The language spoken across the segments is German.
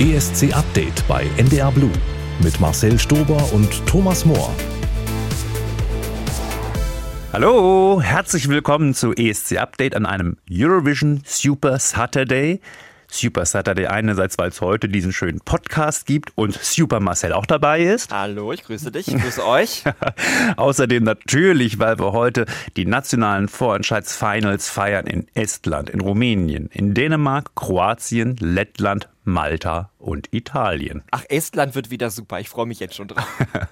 ESC Update bei NDR Blue mit Marcel Stober und Thomas Mohr. Hallo, herzlich willkommen zu ESC Update an einem Eurovision Super Saturday. Super Saturday einerseits, weil es heute diesen schönen Podcast gibt und Super Marcel auch dabei ist. Hallo, ich grüße dich, ich grüße euch. Außerdem natürlich, weil wir heute die nationalen Vorentscheidsfinals feiern in Estland, in Rumänien, in Dänemark, Kroatien, Lettland, Malta und Italien. Ach, Estland wird wieder super. Ich freue mich jetzt schon drauf.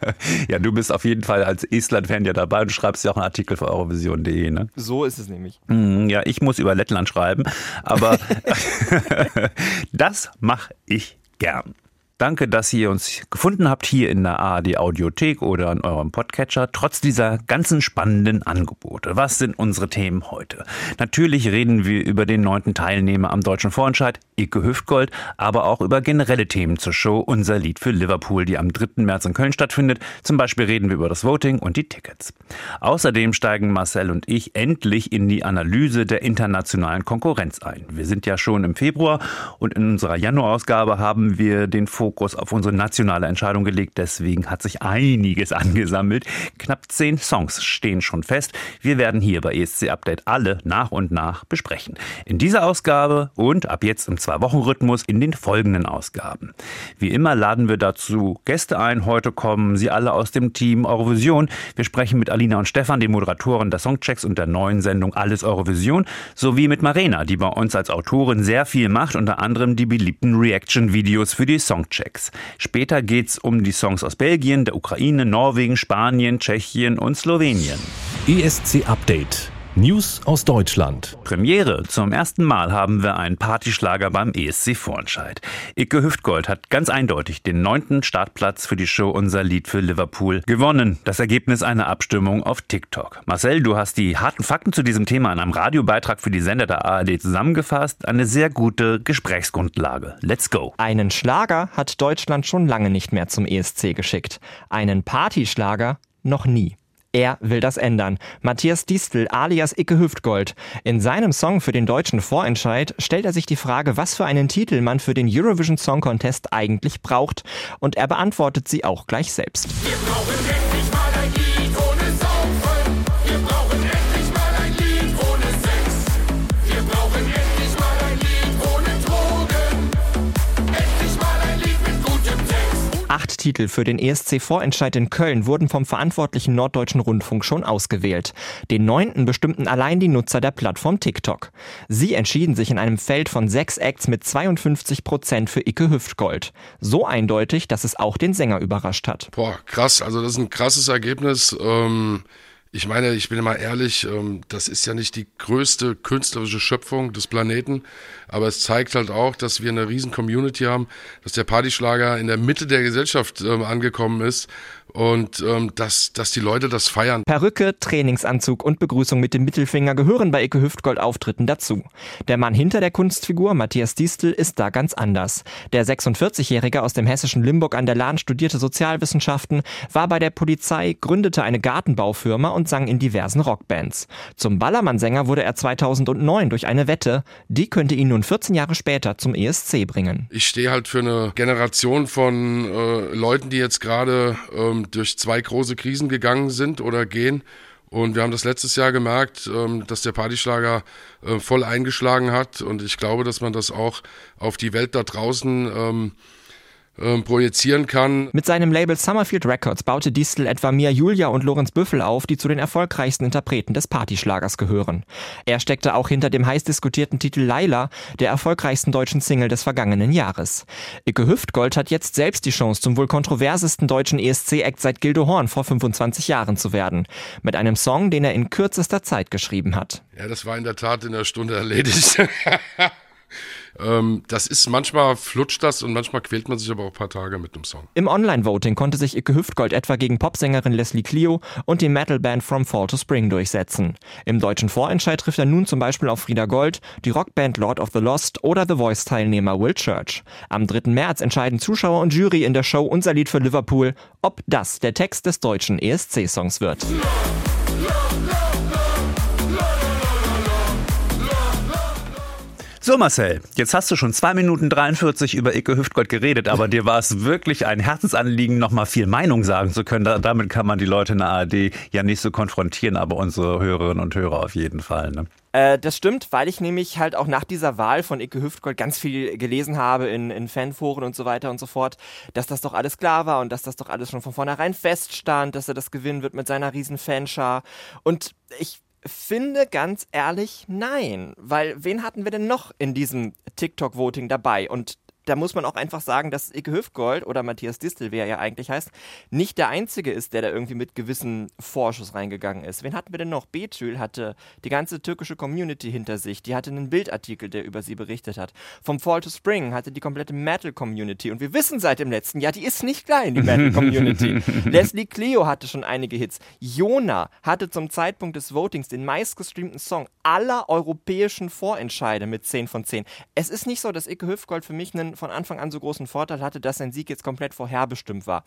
ja, du bist auf jeden Fall als Estland-Fan ja dabei und schreibst ja auch einen Artikel für Eurovision.de, ne? So ist es nämlich. Hm, ja, ich muss über Lettland schreiben, aber das mache ich gern. Danke, dass ihr uns gefunden habt hier in der ARD Audiothek oder in eurem Podcatcher, trotz dieser ganzen spannenden Angebote. Was sind unsere Themen heute? Natürlich reden wir über den neunten Teilnehmer am deutschen Vorentscheid, Icke Hüftgold, aber auch über generelle Themen zur Show Unser Lied für Liverpool, die am 3. März in Köln stattfindet. Zum Beispiel reden wir über das Voting und die Tickets. Außerdem steigen Marcel und ich endlich in die Analyse der internationalen Konkurrenz ein. Wir sind ja schon im Februar und in unserer Januarausgabe haben wir den Fokus Fokus auf unsere nationale Entscheidung gelegt. Deswegen hat sich einiges angesammelt. Knapp zehn Songs stehen schon fest. Wir werden hier bei ESC Update alle nach und nach besprechen. In dieser Ausgabe und ab jetzt im Zwei-Wochen-Rhythmus in den folgenden Ausgaben. Wie immer laden wir dazu Gäste ein. Heute kommen sie alle aus dem Team Eurovision. Wir sprechen mit Alina und Stefan, den Moderatoren der Songchecks und der neuen Sendung Alles Eurovision, sowie mit Marena, die bei uns als Autorin sehr viel macht, unter anderem die beliebten Reaction-Videos für die Songchecks. Soundchecks. Später geht's um die Songs aus Belgien, der Ukraine, Norwegen, Spanien, Tschechien und Slowenien. ESC Update News aus Deutschland. Premiere. Zum ersten Mal haben wir einen Partyschlager beim ESC Vorentscheid. Icke Hüftgold hat ganz eindeutig den neunten Startplatz für die Show Unser Lied für Liverpool gewonnen. Das Ergebnis einer Abstimmung auf TikTok. Marcel, du hast die harten Fakten zu diesem Thema in einem Radiobeitrag für die Sender der ARD zusammengefasst. Eine sehr gute Gesprächsgrundlage. Let's go. Einen Schlager hat Deutschland schon lange nicht mehr zum ESC geschickt. Einen Partyschlager noch nie. Er will das ändern. Matthias Distel alias Icke Hüftgold. In seinem Song für den deutschen Vorentscheid stellt er sich die Frage, was für einen Titel man für den Eurovision Song Contest eigentlich braucht. Und er beantwortet sie auch gleich selbst. Wir brauchen Acht Titel für den ESC-Vorentscheid in Köln wurden vom verantwortlichen Norddeutschen Rundfunk schon ausgewählt. Den neunten bestimmten allein die Nutzer der Plattform TikTok. Sie entschieden sich in einem Feld von sechs Acts mit 52 Prozent für Icke Hüftgold. So eindeutig, dass es auch den Sänger überrascht hat. Boah, krass. Also das ist ein krasses Ergebnis. Ähm ich meine, ich bin immer ehrlich, ähm, das ist ja nicht die größte künstlerische Schöpfung des Planeten, aber es zeigt halt auch, dass wir eine riesen Community haben, dass der Partyschlager in der Mitte der Gesellschaft ähm, angekommen ist und ähm, dass, dass die Leute das feiern. Perücke, Trainingsanzug und Begrüßung mit dem Mittelfinger gehören bei Icke Hüftgold Auftritten dazu. Der Mann hinter der Kunstfigur, Matthias Distel, ist da ganz anders. Der 46-Jährige aus dem hessischen Limburg an der Lahn studierte Sozialwissenschaften, war bei der Polizei, gründete eine Gartenbaufirma und sang in diversen Rockbands. Zum Ballermann-Sänger wurde er 2009 durch eine Wette, die könnte ihn nun 14 Jahre später zum ESC bringen. Ich stehe halt für eine Generation von äh, Leuten, die jetzt gerade ähm, durch zwei große Krisen gegangen sind oder gehen. Und wir haben das letztes Jahr gemerkt, ähm, dass der Partyschlager äh, voll eingeschlagen hat. Und ich glaube, dass man das auch auf die Welt da draußen ähm, projizieren kann. Mit seinem Label Summerfield Records baute Distel etwa Mia Julia und Lorenz Büffel auf, die zu den erfolgreichsten Interpreten des Partyschlagers gehören. Er steckte auch hinter dem heiß diskutierten Titel Laila, der erfolgreichsten deutschen Single des vergangenen Jahres. Icke Hüftgold hat jetzt selbst die Chance, zum wohl kontroversesten deutschen ESC-Act seit Gildo Horn vor 25 Jahren zu werden. Mit einem Song, den er in kürzester Zeit geschrieben hat. Ja, das war in der Tat in der Stunde erledigt. Ähm, das ist manchmal flutscht das und manchmal quält man sich aber auch ein paar Tage mit einem Song. Im Online-Voting konnte sich Icke Hüftgold etwa gegen Popsängerin Leslie Clio und die Metalband From Fall to Spring durchsetzen. Im deutschen Vorentscheid trifft er nun zum Beispiel auf Frieda Gold, die Rockband Lord of the Lost oder The Voice-Teilnehmer Will Church. Am 3. März entscheiden Zuschauer und Jury in der Show Unser Lied für Liverpool, ob das der Text des deutschen ESC-Songs wird. So Marcel, jetzt hast du schon zwei Minuten 43 über Icke Hüftgold geredet, aber dir war es wirklich ein Herzensanliegen, nochmal viel Meinung sagen zu können. Da, damit kann man die Leute in der ARD ja nicht so konfrontieren, aber unsere Hörerinnen und Hörer auf jeden Fall. Ne? Äh, das stimmt, weil ich nämlich halt auch nach dieser Wahl von Icke Hüftgold ganz viel gelesen habe in, in Fanforen und so weiter und so fort, dass das doch alles klar war und dass das doch alles schon von vornherein feststand, dass er das gewinnen wird mit seiner riesen Fanschar. Und ich finde ganz ehrlich nein, weil wen hatten wir denn noch in diesem TikTok-Voting dabei? Und da muss man auch einfach sagen, dass Icke Hüftgold oder Matthias Distel, wie er ja eigentlich heißt, nicht der Einzige ist, der da irgendwie mit gewissen Vorschuss reingegangen ist. Wen hatten wir denn noch? Betül hatte die ganze türkische Community hinter sich. Die hatte einen Bildartikel, der über sie berichtet hat. Vom Fall to Spring hatte die komplette Metal-Community. Und wir wissen seit dem letzten Jahr, die ist nicht klein, die Metal-Community. Leslie Cleo hatte schon einige Hits. Jona hatte zum Zeitpunkt des Votings den meistgestreamten Song aller europäischen Vorentscheide mit 10 von 10. Es ist nicht so, dass Icke Hüftgold für mich einen von Anfang an so großen Vorteil hatte, dass sein Sieg jetzt komplett vorherbestimmt war.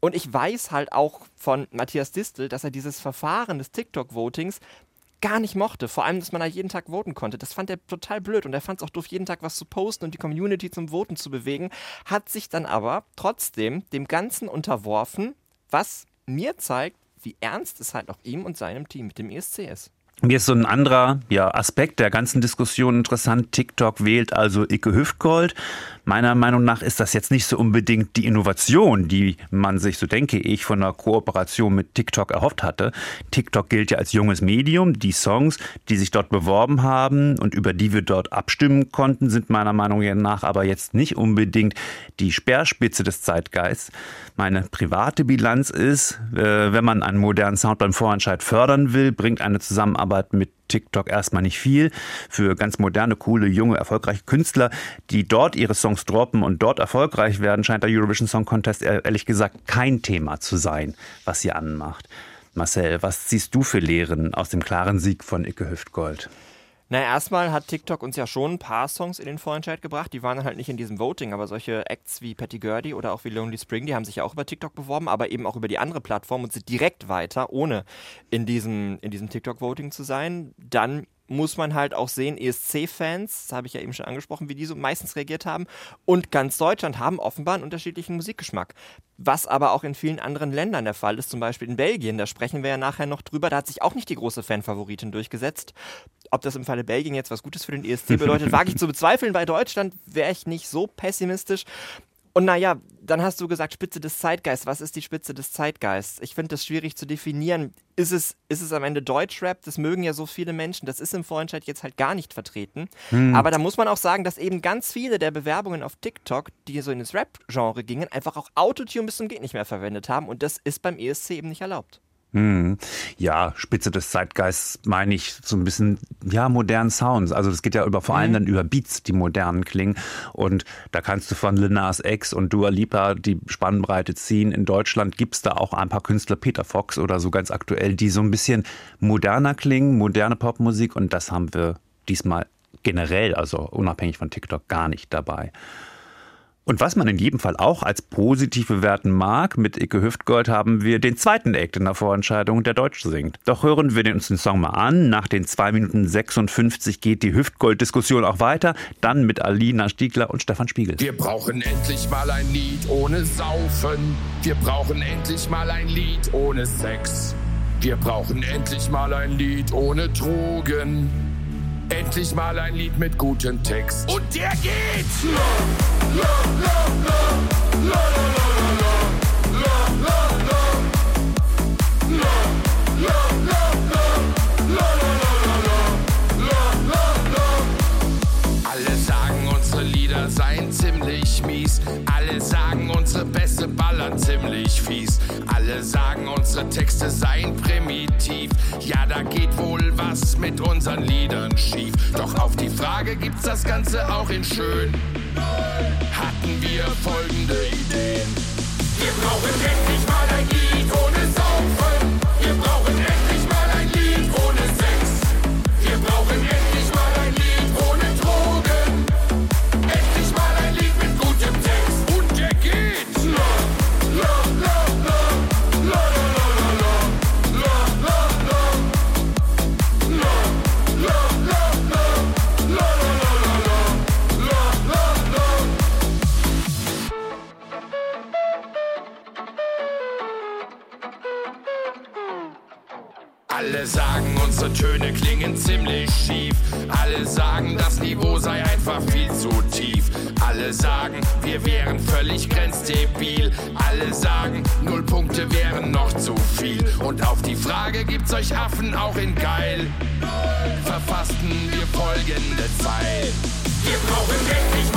Und ich weiß halt auch von Matthias Distel, dass er dieses Verfahren des TikTok-Votings gar nicht mochte. Vor allem, dass man da jeden Tag voten konnte. Das fand er total blöd und er fand es auch doof, jeden Tag was zu posten und die Community zum Voten zu bewegen. Hat sich dann aber trotzdem dem Ganzen unterworfen, was mir zeigt, wie ernst es halt auch ihm und seinem Team mit dem ESC ist. Mir ist so ein anderer ja, Aspekt der ganzen Diskussion interessant. TikTok wählt also Icke Hüftgold. Meiner Meinung nach ist das jetzt nicht so unbedingt die Innovation, die man sich, so denke ich, von einer Kooperation mit TikTok erhofft hatte. TikTok gilt ja als junges Medium. Die Songs, die sich dort beworben haben und über die wir dort abstimmen konnten, sind meiner Meinung nach aber jetzt nicht unbedingt die Speerspitze des Zeitgeists. Meine private Bilanz ist, äh, wenn man einen modernen Sound beim Vorentscheid fördern will, bringt eine Zusammenarbeit mit TikTok erstmal nicht viel. Für ganz moderne, coole, junge, erfolgreiche Künstler, die dort ihre Songs droppen und dort erfolgreich werden, scheint der Eurovision Song Contest ehrlich gesagt kein Thema zu sein, was sie anmacht. Marcel, was ziehst du für Lehren aus dem klaren Sieg von Icke Hüftgold? Naja, erstmal hat TikTok uns ja schon ein paar Songs in den Vorentscheid gebracht. Die waren dann halt nicht in diesem Voting, aber solche Acts wie Patty Gurdy oder auch wie Lonely Spring, die haben sich ja auch über TikTok beworben, aber eben auch über die andere Plattform und sind direkt weiter, ohne in diesem, in diesem TikTok-Voting zu sein. Dann muss man halt auch sehen, ESC-Fans, das habe ich ja eben schon angesprochen, wie die so meistens reagiert haben. Und ganz Deutschland haben offenbar einen unterschiedlichen Musikgeschmack. Was aber auch in vielen anderen Ländern der Fall ist, zum Beispiel in Belgien, da sprechen wir ja nachher noch drüber, da hat sich auch nicht die große Fanfavoritin durchgesetzt. Ob das im Falle Belgien jetzt was Gutes für den ESC bedeutet, wage ich zu bezweifeln. Bei Deutschland wäre ich nicht so pessimistisch. Und naja, dann hast du gesagt, Spitze des Zeitgeists. Was ist die Spitze des Zeitgeists? Ich finde das schwierig zu definieren. Ist es, ist es am Ende Deutschrap? Das mögen ja so viele Menschen. Das ist im Vorentscheid jetzt halt gar nicht vertreten. Hm. Aber da muss man auch sagen, dass eben ganz viele der Bewerbungen auf TikTok, die so in das Rap-Genre gingen, einfach auch Autotune bis zum Geht nicht mehr verwendet haben. Und das ist beim ESC eben nicht erlaubt. Hm. Ja, Spitze des Zeitgeists meine ich so ein bisschen, ja, modernen Sounds. Also das geht ja über, vor allem mhm. dann über Beats, die modernen klingen. Und da kannst du von Lil X und Dua Lipa die Spannbreite ziehen. In Deutschland gibt's da auch ein paar Künstler, Peter Fox oder so ganz aktuell, die so ein bisschen moderner klingen, moderne Popmusik. Und das haben wir diesmal generell, also unabhängig von TikTok, gar nicht dabei. Und was man in jedem Fall auch als positiv bewerten mag, mit Icke Hüftgold haben wir den zweiten Act in der Vorentscheidung, der Deutsch singt. Doch hören wir uns den Song mal an. Nach den 2 Minuten 56 geht die Hüftgold-Diskussion auch weiter. Dann mit Alina Stiegler und Stefan Spiegel. Wir brauchen endlich mal ein Lied ohne Saufen. Wir brauchen endlich mal ein Lied ohne Sex. Wir brauchen endlich mal ein Lied ohne Drogen. Endlich mal ein Lied mit gutem Text. Und der geht! La, la, la, unsere Bässe ballern ziemlich fies. Alle sagen, unsere Texte seien primitiv. Ja, da geht wohl was mit unseren Liedern schief. Doch auf die Frage gibt's das Ganze auch in schön. Hatten wir folgende Ideen. Wir brauchen endlich mal ein Lied euch Affen auch in geil. Verfassten wir folgende Zeil. Wir brauchen endlich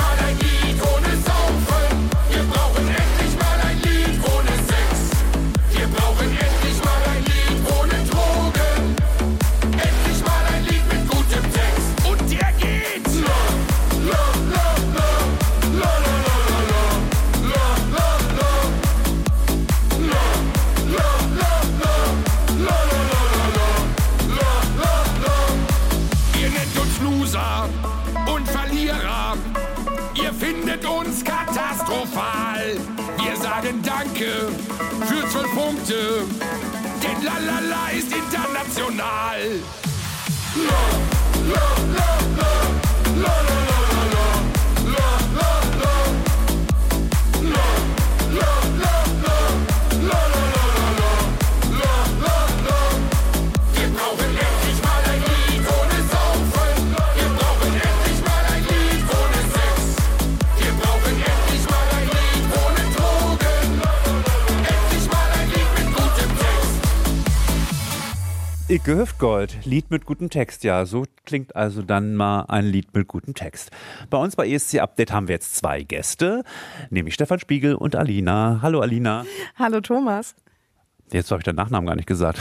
Icke Hüftgold, Lied mit gutem Text. Ja, so klingt also dann mal ein Lied mit gutem Text. Bei uns bei ESC Update haben wir jetzt zwei Gäste, nämlich Stefan Spiegel und Alina. Hallo Alina. Hallo Thomas. Jetzt habe ich deinen Nachnamen gar nicht gesagt.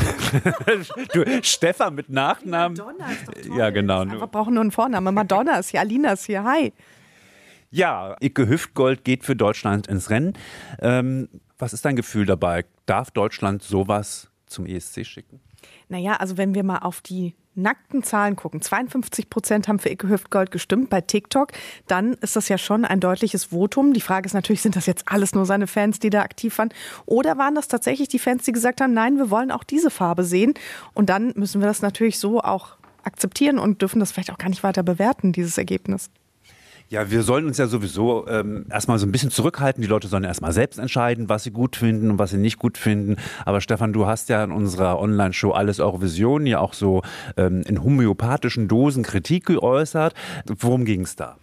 du, Stefan mit Nachnamen. Madonna ist doch toll. Ja, genau. Wir brauchen nur einen Vornamen. Madonna ist hier, Alina ist hier. Hi. Ja, Icke Hüftgold geht für Deutschland ins Rennen. Ähm, was ist dein Gefühl dabei? Darf Deutschland sowas zum ESC schicken? Naja, also wenn wir mal auf die nackten Zahlen gucken, 52 Prozent haben für Icke Hüftgold gestimmt bei TikTok, dann ist das ja schon ein deutliches Votum. Die Frage ist natürlich, sind das jetzt alles nur seine Fans, die da aktiv waren? Oder waren das tatsächlich die Fans, die gesagt haben, nein, wir wollen auch diese Farbe sehen? Und dann müssen wir das natürlich so auch akzeptieren und dürfen das vielleicht auch gar nicht weiter bewerten, dieses Ergebnis. Ja, wir sollen uns ja sowieso ähm, erstmal so ein bisschen zurückhalten. Die Leute sollen erstmal selbst entscheiden, was sie gut finden und was sie nicht gut finden. Aber Stefan, du hast ja in unserer Online-Show Alles Eurovision ja auch so ähm, in homöopathischen Dosen Kritik geäußert. Worum ging es da?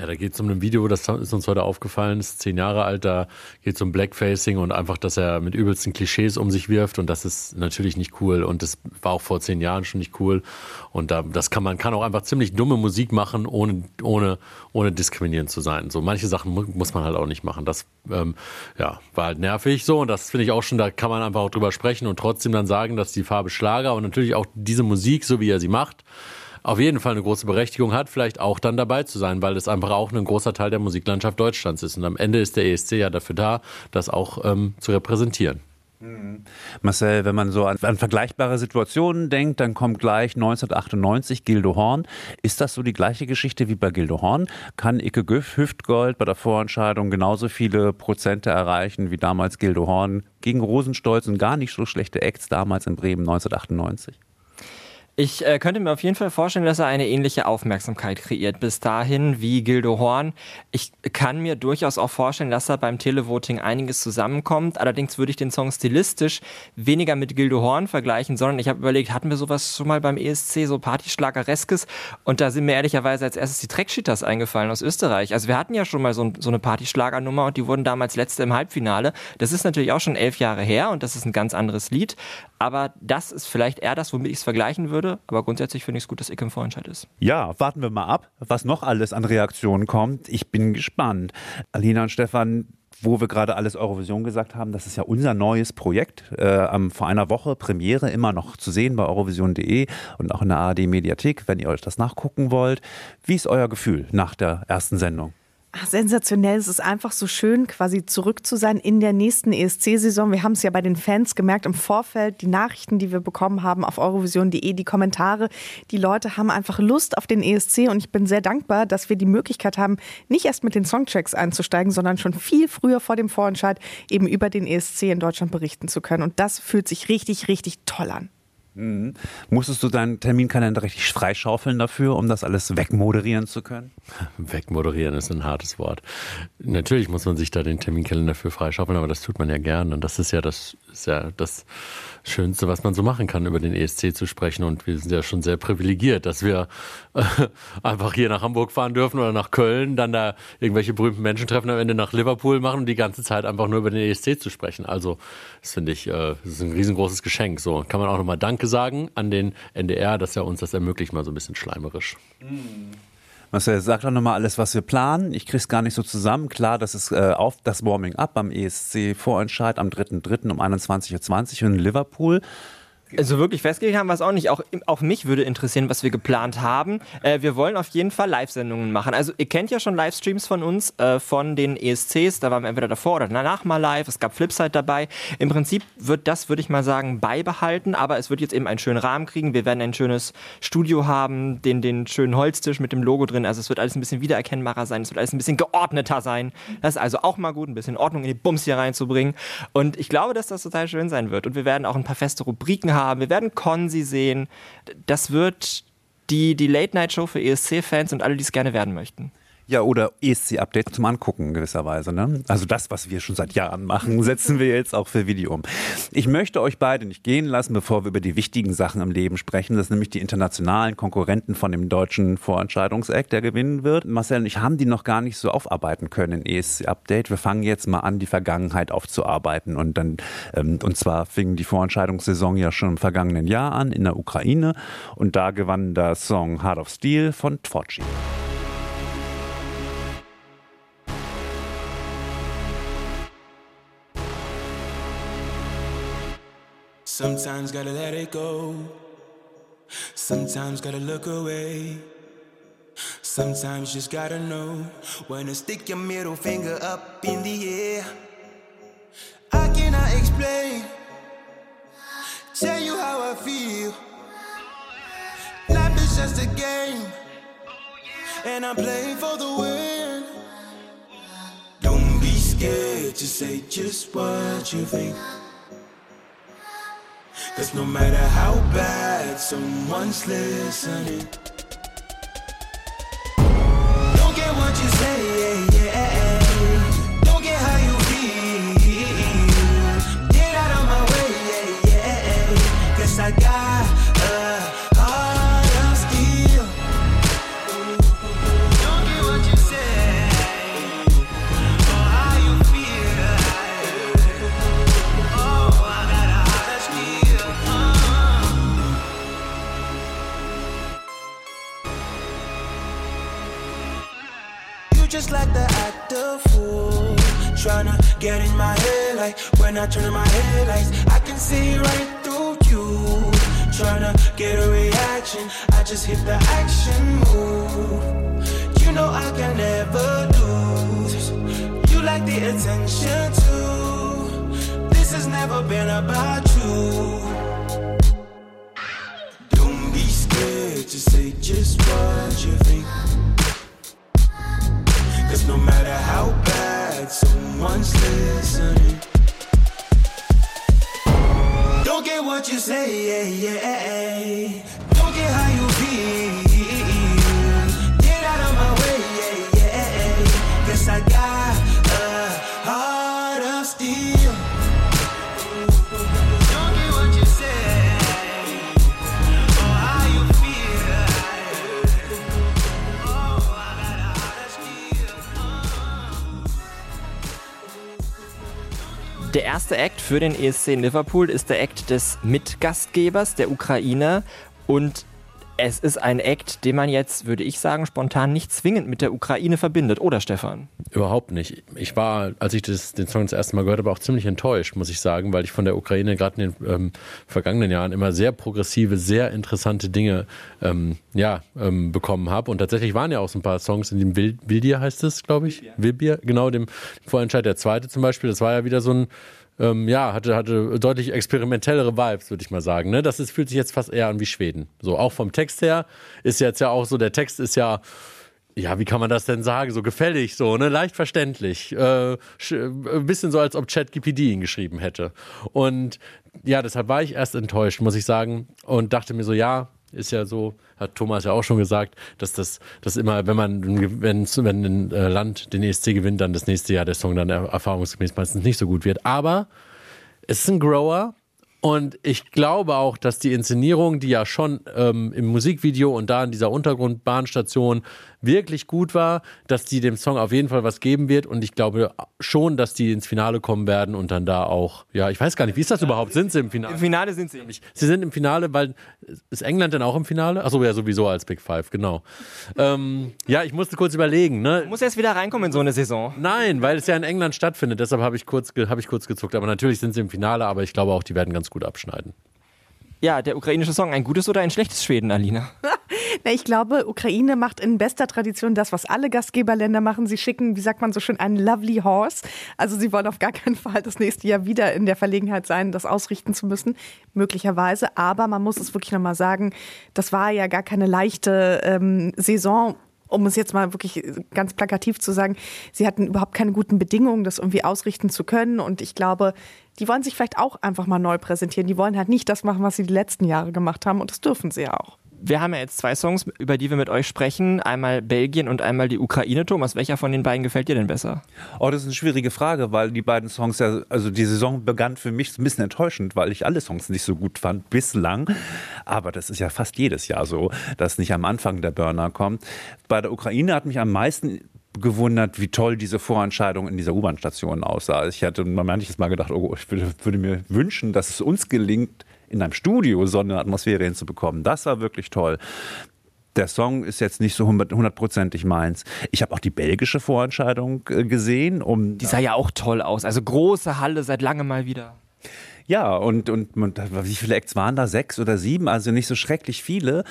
Ja, da geht es um ein Video, das ist uns heute aufgefallen, ist zehn Jahre alt, da geht es um Blackfacing und einfach, dass er mit übelsten Klischees um sich wirft und das ist natürlich nicht cool und das war auch vor zehn Jahren schon nicht cool und da, das kann man kann auch einfach ziemlich dumme Musik machen, ohne, ohne, ohne diskriminierend zu sein. So manche Sachen mu muss man halt auch nicht machen. Das ähm, ja, war halt nervig so und das finde ich auch schon, da kann man einfach auch drüber sprechen und trotzdem dann sagen, dass die Farbe Schlager und natürlich auch diese Musik, so wie er sie macht, auf jeden Fall eine große Berechtigung hat, vielleicht auch dann dabei zu sein, weil es einfach auch ein großer Teil der Musiklandschaft Deutschlands ist. Und am Ende ist der ESC ja dafür da, das auch ähm, zu repräsentieren. Marcel, wenn man so an, an, vergleichbare Situationen denkt, dann kommt gleich 1998 Gildo Horn. Ist das so die gleiche Geschichte wie bei Gildo Horn? Kann Icke Güff Hüftgold bei der Vorentscheidung genauso viele Prozente erreichen wie damals Gildo Horn gegen Rosenstolz und gar nicht so schlechte Acts damals in Bremen 1998? Ich äh, könnte mir auf jeden Fall vorstellen, dass er eine ähnliche Aufmerksamkeit kreiert. Bis dahin wie Gildo Horn. Ich kann mir durchaus auch vorstellen, dass da beim Televoting einiges zusammenkommt. Allerdings würde ich den Song stilistisch weniger mit Gildo Horn vergleichen, sondern ich habe überlegt, hatten wir sowas schon mal beim ESC, so Partyschlagereskes? Und da sind mir ehrlicherweise als erstes die Tracksheeters eingefallen aus Österreich. Also wir hatten ja schon mal so, so eine Partyschlagernummer und die wurden damals letzte im Halbfinale. Das ist natürlich auch schon elf Jahre her und das ist ein ganz anderes Lied. Aber das ist vielleicht eher das, womit ich es vergleichen würde. Aber grundsätzlich finde ich es gut, dass Ick im Vorentscheid ist. Ja, warten wir mal ab, was noch alles an Reaktionen kommt. Ich bin gespannt. Alina und Stefan, wo wir gerade alles Eurovision gesagt haben, das ist ja unser neues Projekt. Äh, vor einer Woche Premiere immer noch zu sehen bei eurovision.de und auch in der ARD Mediathek, wenn ihr euch das nachgucken wollt. Wie ist euer Gefühl nach der ersten Sendung? Ach, sensationell. Es ist einfach so schön, quasi zurück zu sein in der nächsten ESC-Saison. Wir haben es ja bei den Fans gemerkt im Vorfeld, die Nachrichten, die wir bekommen haben auf eurovision.de, die Kommentare. Die Leute haben einfach Lust auf den ESC und ich bin sehr dankbar, dass wir die Möglichkeit haben, nicht erst mit den Songtracks einzusteigen, sondern schon viel früher vor dem Vorentscheid eben über den ESC in Deutschland berichten zu können. Und das fühlt sich richtig, richtig toll an. Mhm. Musstest du deinen Terminkalender richtig freischaufeln dafür, um das alles wegmoderieren zu können? Wegmoderieren ist ein hartes Wort. Natürlich muss man sich da den Terminkalender für freischaufeln, aber das tut man ja gern. Und das ist ja das ist ja das Schönste, was man so machen kann, über den ESC zu sprechen. Und wir sind ja schon sehr privilegiert, dass wir äh, einfach hier nach Hamburg fahren dürfen oder nach Köln, dann da irgendwelche berühmten Menschen treffen, am Ende nach Liverpool machen und die ganze Zeit einfach nur über den ESC zu sprechen. Also, das finde ich, äh, das ist ein riesengroßes Geschenk. So kann man auch nochmal Danke sagen an den NDR, dass er uns das ermöglicht, mal so ein bisschen schleimerisch. Mhm. Marcel, sag doch nochmal alles, was wir planen. Ich krieg's gar nicht so zusammen. Klar, das ist äh, auf das Warming Up am ESC-Vorentscheid am 3.3. um 21.20 Uhr in Liverpool. Also wirklich festgelegt haben wir es auch nicht. Auch, auch mich würde interessieren, was wir geplant haben. Äh, wir wollen auf jeden Fall Live-Sendungen machen. Also ihr kennt ja schon Livestreams von uns, äh, von den ESCs. Da waren wir entweder davor oder danach mal live. Es gab Flipside dabei. Im Prinzip wird das, würde ich mal sagen, beibehalten. Aber es wird jetzt eben einen schönen Rahmen kriegen. Wir werden ein schönes Studio haben, den, den schönen Holztisch mit dem Logo drin. Also es wird alles ein bisschen wiedererkennbarer sein. Es wird alles ein bisschen geordneter sein. Das ist also auch mal gut, ein bisschen Ordnung in die Bums hier reinzubringen. Und ich glaube, dass das total schön sein wird. Und wir werden auch ein paar feste Rubriken haben haben, wir werden Konzi sehen. Das wird die, die Late-Night-Show für ESC-Fans und alle, die es gerne werden möchten. Ja, oder ESC-Update zum Angucken gewisserweise. Ne? Also das, was wir schon seit Jahren machen, setzen wir jetzt auch für Video um. Ich möchte euch beide nicht gehen lassen, bevor wir über die wichtigen Sachen im Leben sprechen. Das sind nämlich die internationalen Konkurrenten von dem deutschen Vorentscheidungseck, der gewinnen wird. Marcel und ich haben die noch gar nicht so aufarbeiten können in ESC-Update. Wir fangen jetzt mal an, die Vergangenheit aufzuarbeiten. Und dann, ähm, und zwar fing die Vorentscheidungssaison ja schon im vergangenen Jahr an in der Ukraine. Und da gewann der Song Heart of Steel von Tvoci. Sometimes gotta let it go. Sometimes gotta look away. Sometimes just gotta know when to stick your middle finger up in the air. I cannot explain, tell you how I feel. Life is just a game, and I'm playing for the win. Don't be scared to say just what you think. Cause no matter how bad someone's listening, get in my head like when I turn on my headlights, I can see right through you. Tryna get a reaction, I just hit the action move. You know I can never lose. You like the attention too. This has never been about you. Don't be scared to say just what you think. Cause no matter how bad someone's listening, don't get what you say, yeah, yeah. Don't get how you Der erste Act für den ESC in Liverpool ist der Act des Mitgastgebers, der Ukraine. Und es ist ein Act, den man jetzt, würde ich sagen, spontan nicht zwingend mit der Ukraine verbindet, oder Stefan? Überhaupt nicht. Ich war, als ich das, den Song das erste Mal gehört habe, auch ziemlich enttäuscht, muss ich sagen, weil ich von der Ukraine gerade in den ähm, vergangenen Jahren immer sehr progressive, sehr interessante Dinge ähm, ja, ähm, bekommen habe. Und tatsächlich waren ja auch so ein paar Songs in dem Wil Wildir heißt es, glaube ich. Wilbier, genau, dem Vorentscheid. Der zweite zum Beispiel, das war ja wieder so ein ähm, ja, hatte, hatte deutlich experimentellere Vibes, würde ich mal sagen. Ne? Das ist, fühlt sich jetzt fast eher an wie Schweden. So, auch vom Text her ist jetzt ja auch so, der Text ist ja, ja, wie kann man das denn sagen? So gefällig, so, ne? Leicht verständlich. Äh, ein bisschen so, als ob ChatGPD ihn geschrieben hätte. Und ja, deshalb war ich erst enttäuscht, muss ich sagen. Und dachte mir so, ja, ist ja so, hat Thomas ja auch schon gesagt, dass das, dass immer, wenn man, wenn, wenn ein Land den ESC gewinnt, dann das nächste Jahr der Song dann erfahrungsgemäß meistens nicht so gut wird. Aber Es ist ein Grower. Und ich glaube auch, dass die Inszenierung, die ja schon ähm, im Musikvideo und da in dieser Untergrundbahnstation wirklich gut war, dass die dem Song auf jeden Fall was geben wird. Und ich glaube schon, dass die ins Finale kommen werden und dann da auch, ja, ich weiß gar nicht, wie ist das überhaupt? Sind sie im Finale? Im Finale sind sie. Sie sind im Finale, weil ist England denn auch im Finale? Achso, ja, sowieso als Big Five, genau. Ähm, ja, ich musste kurz überlegen. Ne? Muss erst wieder reinkommen in so eine Saison. Nein, weil es ja in England stattfindet. Deshalb habe ich, kurz, hab ich kurz gezuckt. Aber natürlich sind sie im Finale, aber ich glaube auch, die werden ganz gut abschneiden. Ja, der ukrainische Song, ein gutes oder ein schlechtes Schweden, Alina? Na, ich glaube, Ukraine macht in bester Tradition das, was alle Gastgeberländer machen. Sie schicken, wie sagt man so schön, einen lovely horse. Also sie wollen auf gar keinen Fall das nächste Jahr wieder in der Verlegenheit sein, das ausrichten zu müssen, möglicherweise. Aber man muss es wirklich nochmal sagen, das war ja gar keine leichte ähm, Saison um es jetzt mal wirklich ganz plakativ zu sagen, sie hatten überhaupt keine guten Bedingungen, das irgendwie ausrichten zu können. Und ich glaube, die wollen sich vielleicht auch einfach mal neu präsentieren. Die wollen halt nicht das machen, was sie die letzten Jahre gemacht haben. Und das dürfen sie ja auch. Wir haben ja jetzt zwei Songs, über die wir mit euch sprechen. Einmal Belgien und einmal die Ukraine. Thomas, welcher von den beiden gefällt dir denn besser? Oh, das ist eine schwierige Frage, weil die beiden Songs ja, also die Saison begann für mich ein bisschen enttäuschend, weil ich alle Songs nicht so gut fand bislang. Aber das ist ja fast jedes Jahr so, dass nicht am Anfang der Burner kommt. Bei der Ukraine hat mich am meisten gewundert, wie toll diese Vorentscheidung in dieser U-Bahn-Station aussah. Ich hatte manches Mal gedacht, oh, ich würde, würde mir wünschen, dass es uns gelingt, in einem Studio so eine Atmosphäre hinzubekommen. Das war wirklich toll. Der Song ist jetzt nicht so hundertprozentig meins. Ich habe auch die belgische Vorentscheidung äh, gesehen. Um die sah ja auch toll aus. Also große Halle seit langem mal wieder. Ja, und, und, und wie viele Acts waren da? Sechs oder sieben? Also nicht so schrecklich viele.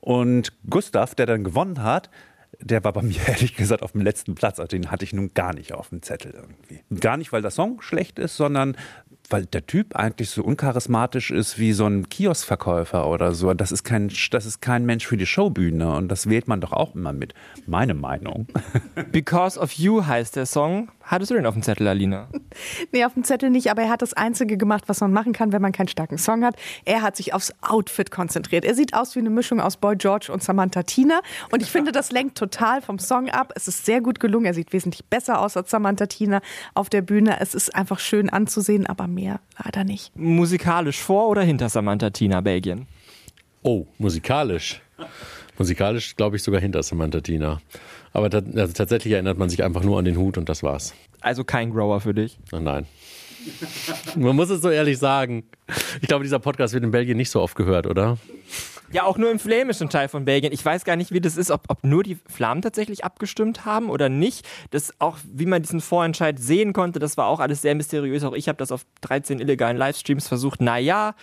Und Gustav, der dann gewonnen hat, der war bei mir ehrlich gesagt auf dem letzten Platz. Also den hatte ich nun gar nicht auf dem Zettel irgendwie. Gar nicht, weil der Song schlecht ist, sondern weil der Typ eigentlich so uncharismatisch ist wie so ein Kioskverkäufer oder so. Das ist kein, das ist kein Mensch für die Showbühne und das wählt man doch auch immer mit. Meine Meinung. Because of You heißt der Song. Hattest du den auf dem Zettel, Alina? nee, auf dem Zettel nicht, aber er hat das Einzige gemacht, was man machen kann, wenn man keinen starken Song hat. Er hat sich aufs Outfit konzentriert. Er sieht aus wie eine Mischung aus Boy George und Samantha Tina. Und ich finde, das lenkt total vom Song ab. Es ist sehr gut gelungen. Er sieht wesentlich besser aus als Samantha Tina auf der Bühne. Es ist einfach schön anzusehen, aber mehr leider nicht. Musikalisch vor oder hinter Samantha Tina, Belgien? Oh, musikalisch. Musikalisch glaube ich sogar hinter Samantha Tina. Aber also tatsächlich erinnert man sich einfach nur an den Hut und das war's. Also kein Grower für dich? Oh nein. Man muss es so ehrlich sagen. Ich glaube, dieser Podcast wird in Belgien nicht so oft gehört, oder? Ja, auch nur im flämischen Teil von Belgien. Ich weiß gar nicht, wie das ist, ob, ob nur die Flamen tatsächlich abgestimmt haben oder nicht. Das auch, wie man diesen Vorentscheid sehen konnte, das war auch alles sehr mysteriös. Auch ich habe das auf 13 illegalen Livestreams versucht. Naja,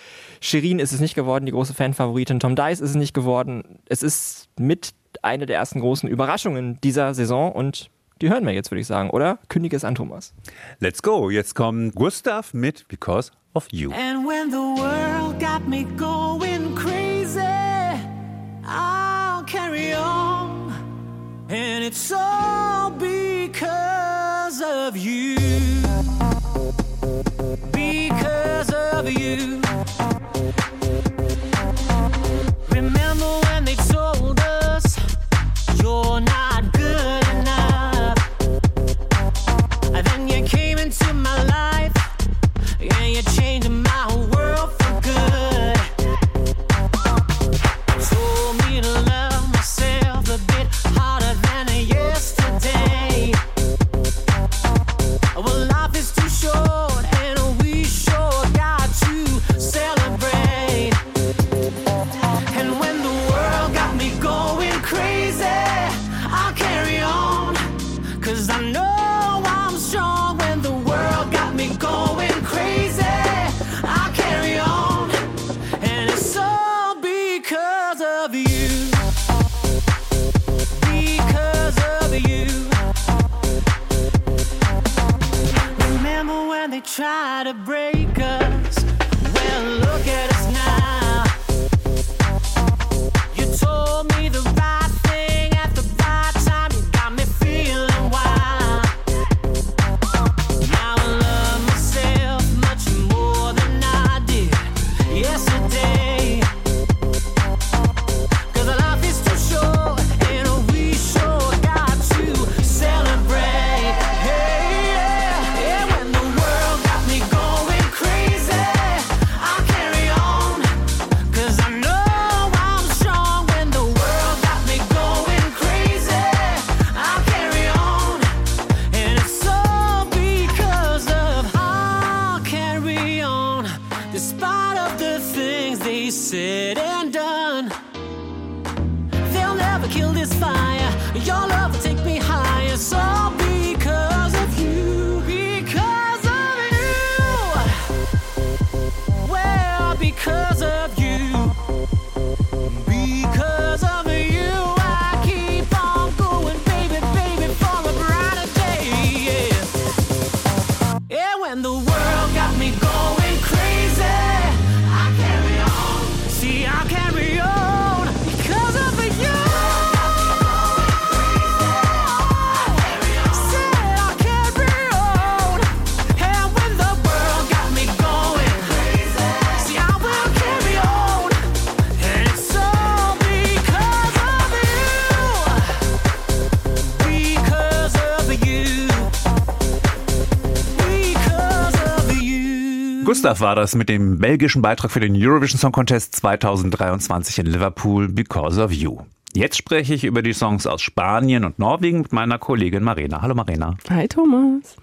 Shirin ist es nicht geworden, die große Fanfavoritin. Tom Dice ist es nicht geworden. Es ist mit eine der ersten großen Überraschungen dieser Saison und die hören wir jetzt, würde ich sagen, oder? Kündige es an, Thomas. Let's go. Jetzt kommt Gustav mit Because of You. And when the world got me going crazy, I'll carry on. And it's all because of you. Because of you. try to break us. Well, look. Gustav war das mit dem belgischen Beitrag für den Eurovision Song Contest 2023 in Liverpool Because of You. Jetzt spreche ich über die Songs aus Spanien und Norwegen mit meiner Kollegin Marina. Hallo Marina. Hi Thomas.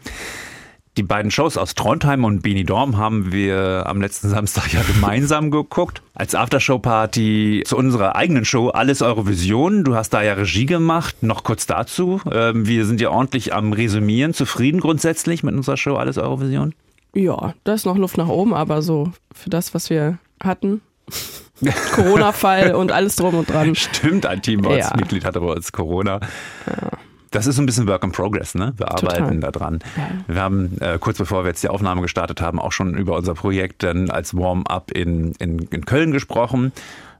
Die beiden Shows aus Trondheim und Benidorm haben wir am letzten Samstag ja gemeinsam geguckt. Als Aftershow-Party zu unserer eigenen Show Alles Eurovision. Du hast da ja Regie gemacht. Noch kurz dazu. Ähm, wir sind ja ordentlich am Resümieren. Zufrieden grundsätzlich mit unserer Show Alles Eurovision? Ja, da ist noch Luft nach oben, aber so für das, was wir hatten. Corona-Fall und alles drum und dran. Stimmt, ein Teamboards-Mitglied ja. hatte bei uns Corona. Ja. Das ist so ein bisschen Work in Progress, ne? Wir arbeiten da dran. Ja. Wir haben äh, kurz bevor wir jetzt die Aufnahme gestartet haben, auch schon über unser Projekt dann als Warm-up in, in, in Köln gesprochen.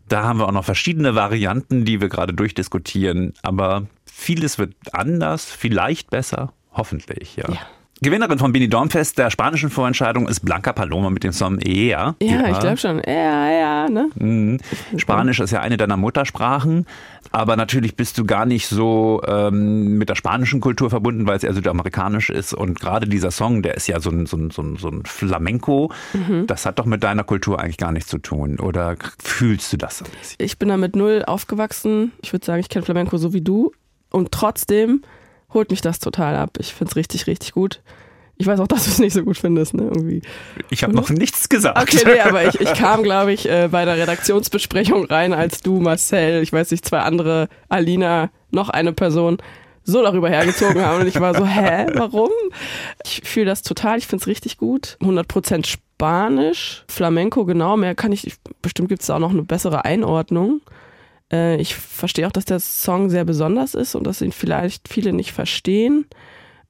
Da haben wir auch noch verschiedene Varianten, die wir gerade durchdiskutieren. Aber vieles wird anders, vielleicht besser, hoffentlich, ja. ja. Gewinnerin vom Benidorm-Fest der spanischen Vorentscheidung ist Blanca Paloma mit dem Song Ea. Ja, ich glaube schon. Ja, ja, ne? Mhm. Spanisch ist ja eine deiner Muttersprachen, aber natürlich bist du gar nicht so ähm, mit der spanischen Kultur verbunden, weil es eher südamerikanisch ist. Und gerade dieser Song, der ist ja so ein, so ein, so ein, so ein Flamenco. Mhm. Das hat doch mit deiner Kultur eigentlich gar nichts zu tun. Oder fühlst du das? Ich bin da mit null aufgewachsen. Ich würde sagen, ich kenne Flamenco so wie du. Und trotzdem holt mich das total ab. Ich finde es richtig, richtig gut. Ich weiß auch, dass du es nicht so gut findest, ne? Irgendwie. Ich habe noch nichts gesagt. Okay, nee, aber ich, ich kam, glaube ich, äh, bei der Redaktionsbesprechung rein, als du, Marcel, ich weiß nicht, zwei andere, Alina, noch eine Person, so darüber hergezogen haben. Und ich war so, hä, warum? Ich fühle das total, ich finde es richtig gut. 100% Spanisch, Flamenco, genau, mehr kann ich, bestimmt gibt es da auch noch eine bessere Einordnung. Äh, ich verstehe auch, dass der Song sehr besonders ist und dass ihn vielleicht viele nicht verstehen.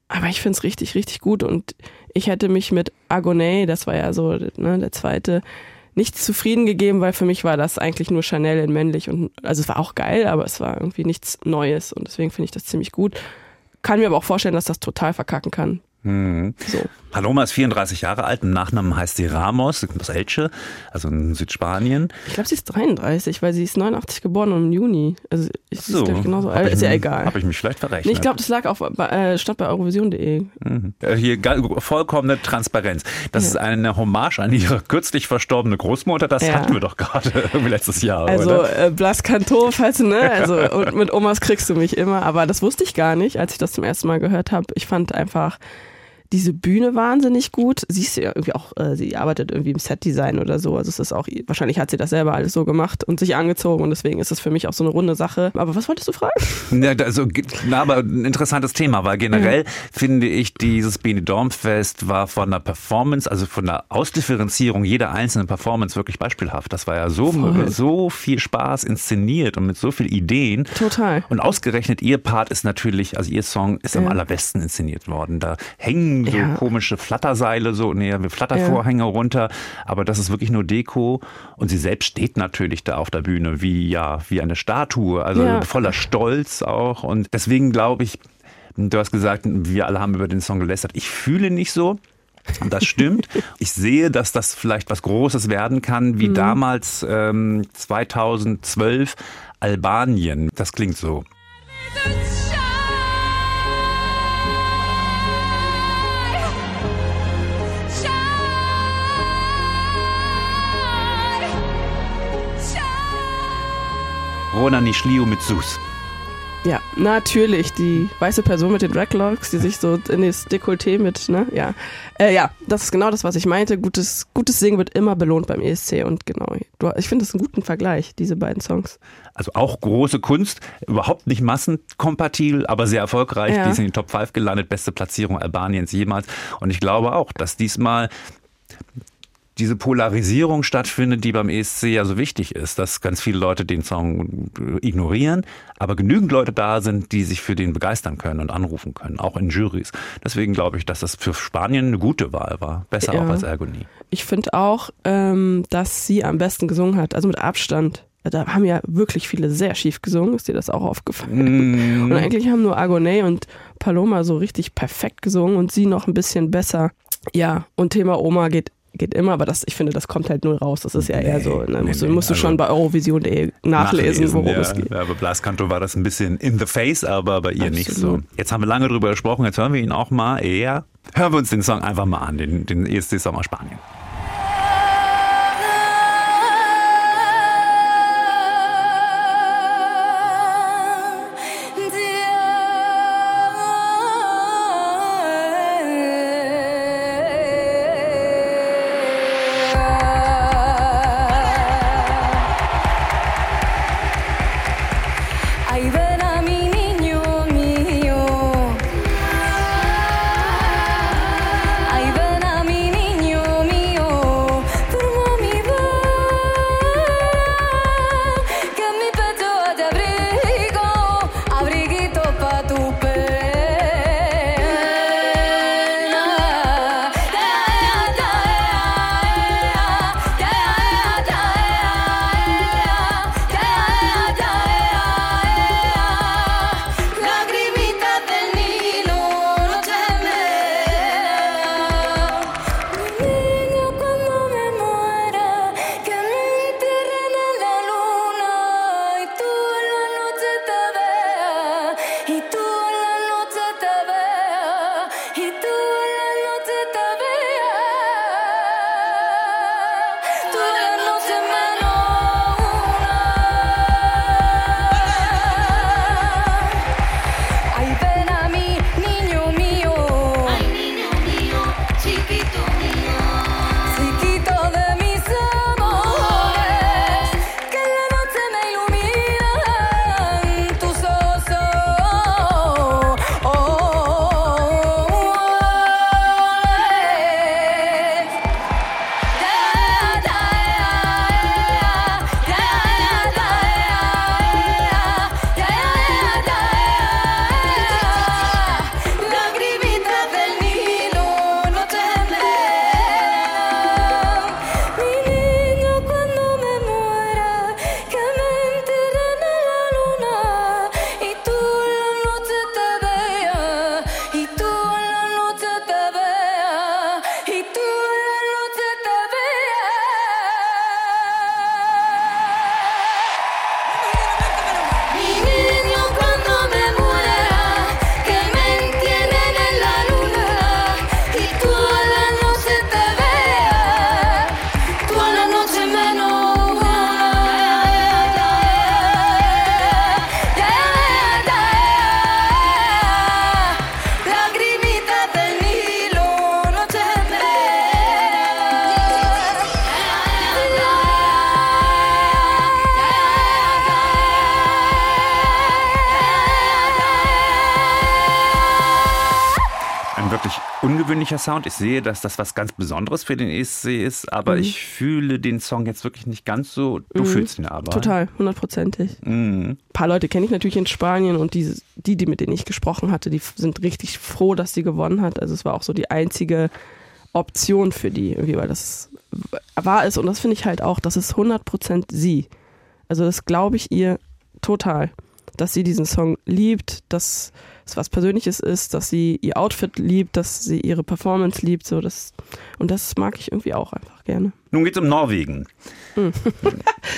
Aber ich finde es richtig, richtig gut und ich hätte mich mit Agoné, das war ja so ne, der zweite, nicht zufrieden gegeben, weil für mich war das eigentlich nur Chanel in männlich und also es war auch geil, aber es war irgendwie nichts Neues und deswegen finde ich das ziemlich gut. Kann mir aber auch vorstellen, dass das total verkacken kann. Mhm. So. Paloma ist 34 Jahre alt, im Nachnamen heißt sie Ramos, aus Elche, also in Südspanien. Ich glaube, sie ist 33, weil sie ist 89 geboren und im Juni. Also ich so, ist genauso alt, ist ja egal. Habe ich mich vielleicht verrechnet. Nee, ich glaube, das lag auf äh, stand bei eurovision.de. Mhm. Äh, hier vollkommene Transparenz. Das ja. ist eine Hommage an ihre kürzlich verstorbene Großmutter. Das ja. hatten wir doch gerade letztes Jahr. Also äh, Blas Canto, falls du, ne? Also und mit Omas kriegst du mich immer, aber das wusste ich gar nicht, als ich das zum ersten Mal gehört habe. Ich fand einfach diese Bühne wahnsinnig gut. Sie ist ja irgendwie auch, äh, sie arbeitet irgendwie im Setdesign oder so. Also es ist auch, wahrscheinlich hat sie das selber alles so gemacht und sich angezogen und deswegen ist es für mich auch so eine runde Sache. Aber was wolltest du fragen? Ja, also, na, aber ein interessantes Thema, weil generell mhm. finde ich, dieses Benidorm-Fest war von der Performance, also von der Ausdifferenzierung jeder einzelnen Performance wirklich beispielhaft. Das war ja so, so viel Spaß inszeniert und mit so vielen Ideen. Total. Und ausgerechnet ihr Part ist natürlich, also ihr Song ist ja. am allerbesten inszeniert worden. Da hängen so ja. komische Flatterseile, so, nee, Flattervorhänge ja. runter, aber das ist wirklich nur Deko. Und sie selbst steht natürlich da auf der Bühne wie, ja, wie eine Statue, also ja. voller Stolz auch. Und deswegen glaube ich, du hast gesagt, wir alle haben über den Song gelästert. Ich fühle nicht so. Und das stimmt. Ich sehe, dass das vielleicht was Großes werden kann, wie mhm. damals ähm, 2012 Albanien. Das klingt so. Rona Nischliu mit Sus. Ja, natürlich. Die weiße Person mit den Dreadlocks, die sich so in das Dekolleté mit, ne? Ja. Äh, ja, das ist genau das, was ich meinte. Gutes, gutes Singen wird immer belohnt beim ESC und genau. Du, ich finde das einen guten Vergleich, diese beiden Songs. Also auch große Kunst, überhaupt nicht massenkompatibel, aber sehr erfolgreich. Ja. Die sind in den Top 5 gelandet, beste Platzierung Albaniens jemals. Und ich glaube auch, dass diesmal diese Polarisierung stattfindet, die beim ESC ja so wichtig ist, dass ganz viele Leute den Song ignorieren, aber genügend Leute da sind, die sich für den begeistern können und anrufen können, auch in Juries. Deswegen glaube ich, dass das für Spanien eine gute Wahl war, besser ja. auch als Ergonie. Ich finde auch, ähm, dass sie am besten gesungen hat, also mit Abstand. Da haben ja wirklich viele sehr schief gesungen, ist dir das auch aufgefallen? Mm. Und eigentlich haben nur Agoné und Paloma so richtig perfekt gesungen und sie noch ein bisschen besser. Ja, und Thema Oma geht geht immer, aber das, ich finde, das kommt halt null raus. Das ist ja eher so, ne? musst, nee, nee, musst du also schon bei Eurovision.de nachlesen, worum ja. es geht. Ja, bei Blaskanto war das ein bisschen in the face, aber bei ihr Absolut. nicht so. Jetzt haben wir lange drüber gesprochen, jetzt hören wir ihn auch mal eher. Hören wir uns den Song einfach mal an, den, den ESC-Song aus Spanien. Ungewöhnlicher Sound. Ich sehe, dass das was ganz Besonderes für den ESC ist, aber Mhm. ich fühle den Song jetzt wirklich nicht ganz so. Du Mhm. fühlst ihn aber. Total, hundertprozentig. Mhm. Ein paar Leute kenne ich natürlich in Spanien und die, die, die, mit denen ich gesprochen hatte, die sind richtig froh, dass sie gewonnen hat. Also es war auch so die einzige Option für die, irgendwie, weil das wahr ist. Und das finde ich halt auch, das ist 100% sie. Also das glaube ich ihr total, dass sie diesen Song liebt, dass es was Persönliches ist, dass sie ihr Outfit liebt, dass sie ihre Performance liebt. So das, und das mag ich irgendwie auch einfach gerne. Nun geht's um Norwegen.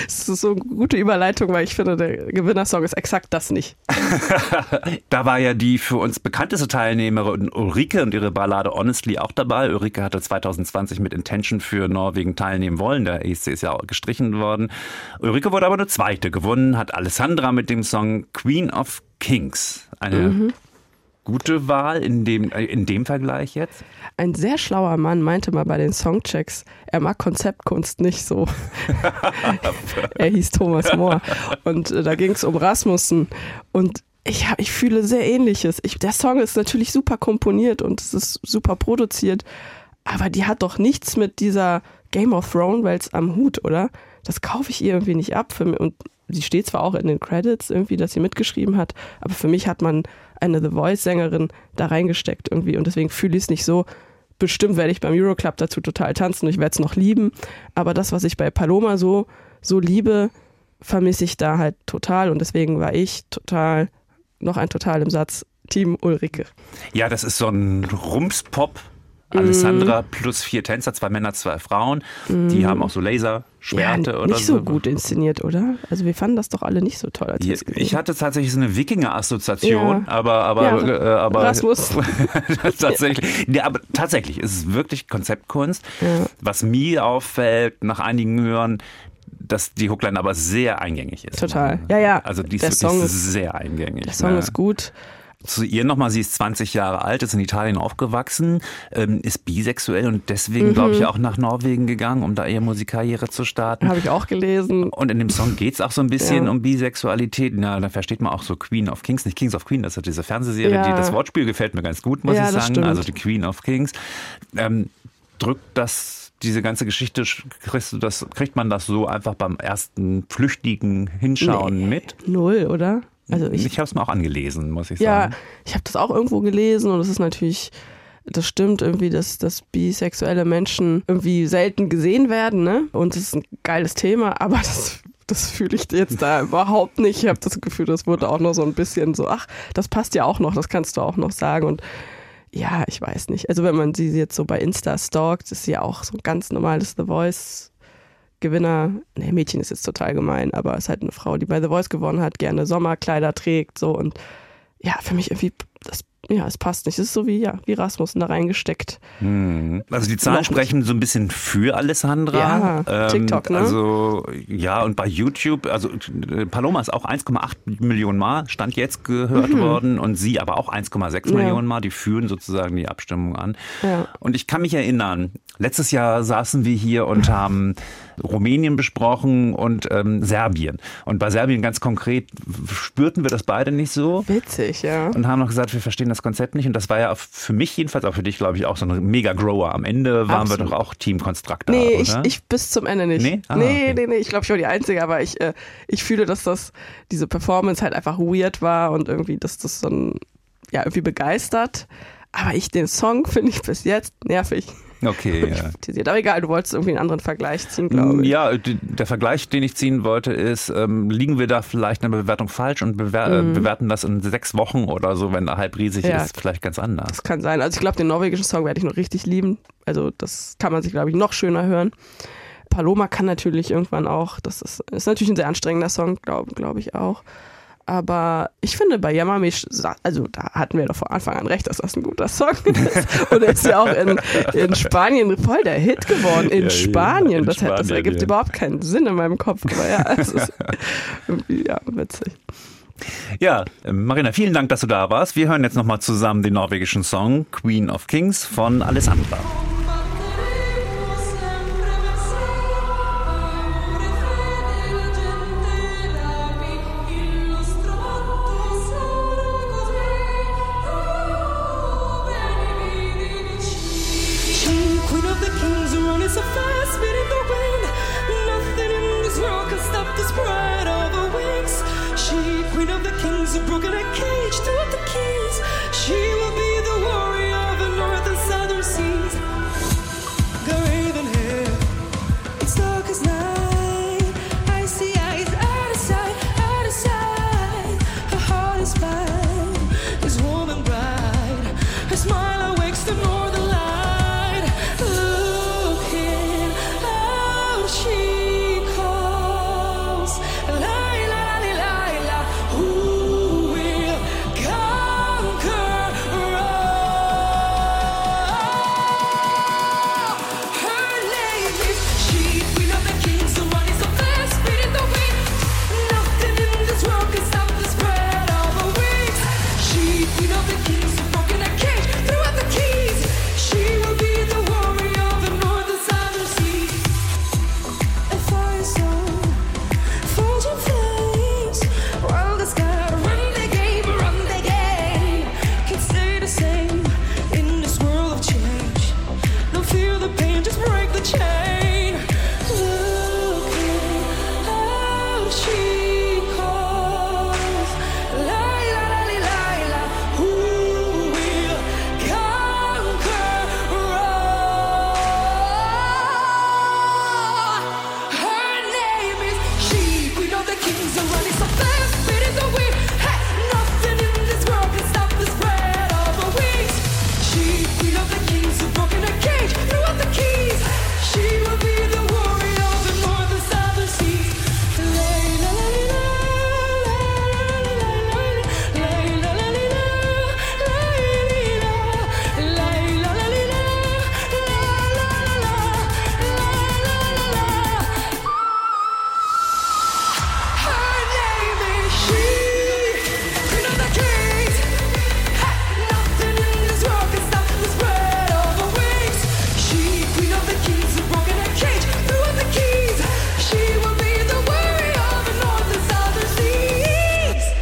Das ist so eine gute Überleitung, weil ich finde, der Gewinnersong ist exakt das nicht. Da war ja die für uns bekannteste Teilnehmerin Ulrike und ihre Ballade Honestly auch dabei. Ulrike hatte 2020 mit Intention für Norwegen teilnehmen wollen. Der ESC ist ja auch gestrichen worden. Ulrike wurde aber nur Zweite. Gewonnen hat Alessandra mit dem Song Queen of Kings. Eine Mhm. gute Wahl in dem, äh, in dem Vergleich jetzt. Ein sehr schlauer Mann meinte mal bei den Songchecks, er mag Konzeptkunst nicht so. er hieß Thomas Mohr. Und äh, da ging es um Rasmussen. Und ich, hab- ich fühle sehr ähnliches. Ich, der Song ist natürlich super komponiert und es ist super produziert. Aber die hat doch nichts mit dieser Game of Thrones Welt am Hut, oder? Das kaufe ich ihr irgendwie nicht ab. Für mich, und sie steht zwar auch in den Credits irgendwie, dass sie mitgeschrieben hat, aber für mich hat man eine The Voice-Sängerin da reingesteckt irgendwie und deswegen fühle ich es nicht so. Bestimmt werde ich beim Euroclub dazu total tanzen und ich werde es noch lieben. Aber das, was ich bei Paloma so, so liebe, vermisse ich da halt total und deswegen war ich total, noch ein Total im Satz, Team Ulrike. Ja, das ist so ein Rumpspop. Alessandra plus vier Tänzer, zwei Männer, zwei Frauen. Die haben auch so Laserschwerte ja, oder nicht so gut inszeniert, oder? Also wir fanden das doch alle nicht so toll. Als gesehen Ich hatte tatsächlich so eine Wikinger-Assoziation, Ja. aber, aber, Ja. äh, aber Rasmus. tatsächlich, nee, aber tatsächlich ist es wirklich Konzeptkunst. Ja. Was mir auffällt nach einigen Hören, dass die Hookline aber sehr eingängig ist. Total. Ja, ja. Also die ist Song ist- sehr eingängig. Der Song ne? ist gut. Zu ihr nochmal, sie ist 20 Jahre alt, ist in Italien aufgewachsen, ähm, ist bisexuell und deswegen, Mhm. glaube ich, auch nach Norwegen gegangen, um da ihre Musikkarriere zu starten. Habe ich auch gelesen. Und in dem Song geht's auch so ein bisschen Ja. um Bisexualität. Na, da versteht man auch so Queen of Kings, nicht Kings of Queen, das ist diese Fernsehserie, Ja. die, das Wortspiel gefällt mir ganz gut, muss Ja, ich sagen. Also die Queen of Kings. Ähm, drückt das, diese ganze Geschichte, kriegst du das, kriegt man das so einfach beim ersten flüchtigen Hinschauen Nee. mit? Null, oder? Also ich ich, habe es mir auch angelesen, muss ich ja, sagen. ich habe das auch irgendwo gelesen und es ist natürlich, das stimmt irgendwie, dass, dass bisexuelle Menschen irgendwie selten gesehen werden, ne? Und es ist ein geiles Thema, aber das, das fühle ich jetzt da überhaupt nicht. Ich habe das Gefühl, das wurde auch noch so ein bisschen so, ach, das passt ja auch noch, das kannst du auch noch sagen und ja, ich weiß nicht. Also wenn man sie jetzt so bei Insta stalkt, ist sie ja auch so ein ganz normales The Voice Gewinner, ne, Mädchen ist jetzt total gemein, aber ist halt eine Frau, die bei The Voice gewonnen hat, gerne Sommerkleider trägt, so und ja, für mich irgendwie, das, ja, es passt nicht. Es ist so wie, ja, wie Rasmussen da reingesteckt. Hm. Also die Zahlen sprechen so ein bisschen für Alessandra. Ja, TikTok, ne? Also ja, und bei YouTube, also äh, Paloma ist auch 1,8 Millionen Mal, stand jetzt gehört Mhm. worden und sie aber auch 1,6 Ja. Millionen Mal. Die führen sozusagen die Abstimmung an. Ja. Und ich kann mich erinnern, letztes Jahr saßen wir hier und haben Rumänien besprochen und ähm, Serbien. Und bei Serbien ganz konkret spürten wir das beide nicht so. Witzig, ja. Und haben noch gesagt, wir verstehen das Konzept nicht. Und das war ja für mich jedenfalls, auch für dich, glaube ich, auch so ein Mega-Grower. Am Ende waren wir Absolut. doch auch Team Constructor, Nee, ich, ich bis zum Ende nicht. Nee? Ah, nee, okay. nee, nee, ich glaube, ich war die Einzige, aber ich, äh, ich fühle, dass das, diese Performance halt einfach weird war und irgendwie, dass das dann, ja, irgendwie begeistert. Aber ich, den Song finde ich bis jetzt nervig. Okay, ja. Aber egal, du wolltest irgendwie einen anderen Vergleich ziehen, glaube ich. Ja, der Vergleich, den ich ziehen wollte, ist, ähm, liegen wir da vielleicht in der Bewertung falsch und bewer äh, Mhm. bewerten das in sechs Wochen oder so, wenn der Hype riesig Ja. ist, vielleicht ganz anders. Das kann sein. Also ich glaube, den norwegischen Song werde ich noch richtig lieben. Also das kann man sich, glaube ich, noch schöner hören. Paloma kann natürlich irgendwann auch, das ist, ist natürlich ein sehr anstrengender Song, glaube glaub ich auch. Aber ich finde, bei Yamamish, also da hatten wir doch von Anfang an recht, dass das ein guter Song ist. Und er ist ja auch in, in Spanien voll der Hit geworden. In Ja, ja, Spanien. in das, hat, das Spanien, ergibt ja. überhaupt keinen Sinn in meinem Kopf. Aber ja, es ist irgendwie ja, witzig. Ja, Marina, vielen Dank, dass du da warst. Wir hören jetzt nochmal zusammen den norwegischen Song Queen of Kings von Alessandra. smile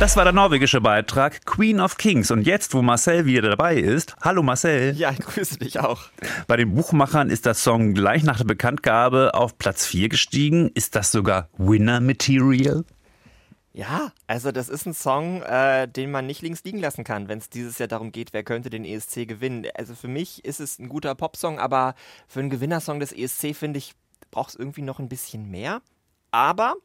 Das war der norwegische Beitrag Queen of Kings. Und jetzt, wo Marcel wieder dabei ist, hallo Marcel. Ja, ich grüße dich auch. Bei den Buchmachern ist der Song gleich nach der Bekanntgabe auf Platz 4 gestiegen. Ist das sogar Winner Material? Ja, also das ist ein Song, äh, den man nicht links liegen lassen kann, wenn es dieses Jahr darum geht, wer könnte den ESC gewinnen. Also für mich ist es ein guter Popsong, aber für einen Gewinnersong des ESC finde ich, braucht es irgendwie noch ein bisschen mehr. Aber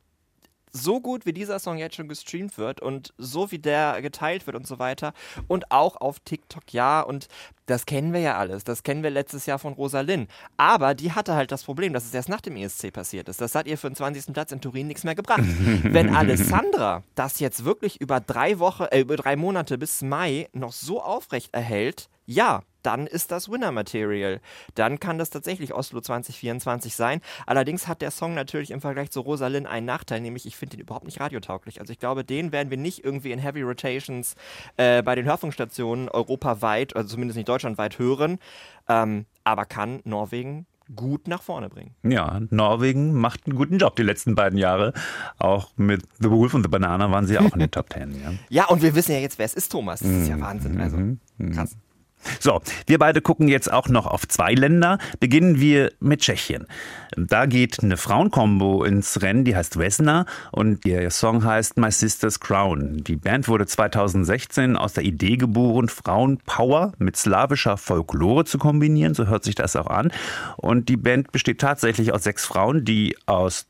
so gut wie dieser Song jetzt schon gestreamt wird und so wie der geteilt wird und so weiter und auch auf TikTok, ja, und das kennen wir ja alles. Das kennen wir letztes Jahr von Rosalind. Aber die hatte halt das Problem, dass es erst nach dem ESC passiert ist. Das hat ihr für den 20. Platz in Turin nichts mehr gebracht. Wenn Alessandra das jetzt wirklich über drei Wochen, äh, über drei Monate bis Mai noch so aufrecht erhält, ja, dann ist das Winner Material. Dann kann das tatsächlich Oslo 2024 sein. Allerdings hat der Song natürlich im Vergleich zu Rosalind einen Nachteil, nämlich ich finde den überhaupt nicht radiotauglich. Also ich glaube, den werden wir nicht irgendwie in Heavy Rotations äh, bei den Hörfunkstationen europaweit, also zumindest nicht deutschlandweit hören, ähm, aber kann Norwegen gut nach vorne bringen. Ja, Norwegen macht einen guten Job die letzten beiden Jahre. Auch mit The Wolf und The Banana waren sie auch in den Top Ten. Ja. Ja, und wir wissen ja jetzt, wer es ist, Thomas. Das ist ja Wahnsinn. Also krass. So, wir beide gucken jetzt auch noch auf zwei Länder. Beginnen wir mit Tschechien. Da geht eine Frauenkombo ins Rennen, die heißt Vesna und ihr Song heißt My Sister's Crown. Die Band wurde 2016 aus der Idee geboren, Frauenpower mit slawischer Folklore zu kombinieren, so hört sich das auch an. Und die Band besteht tatsächlich aus sechs Frauen, die aus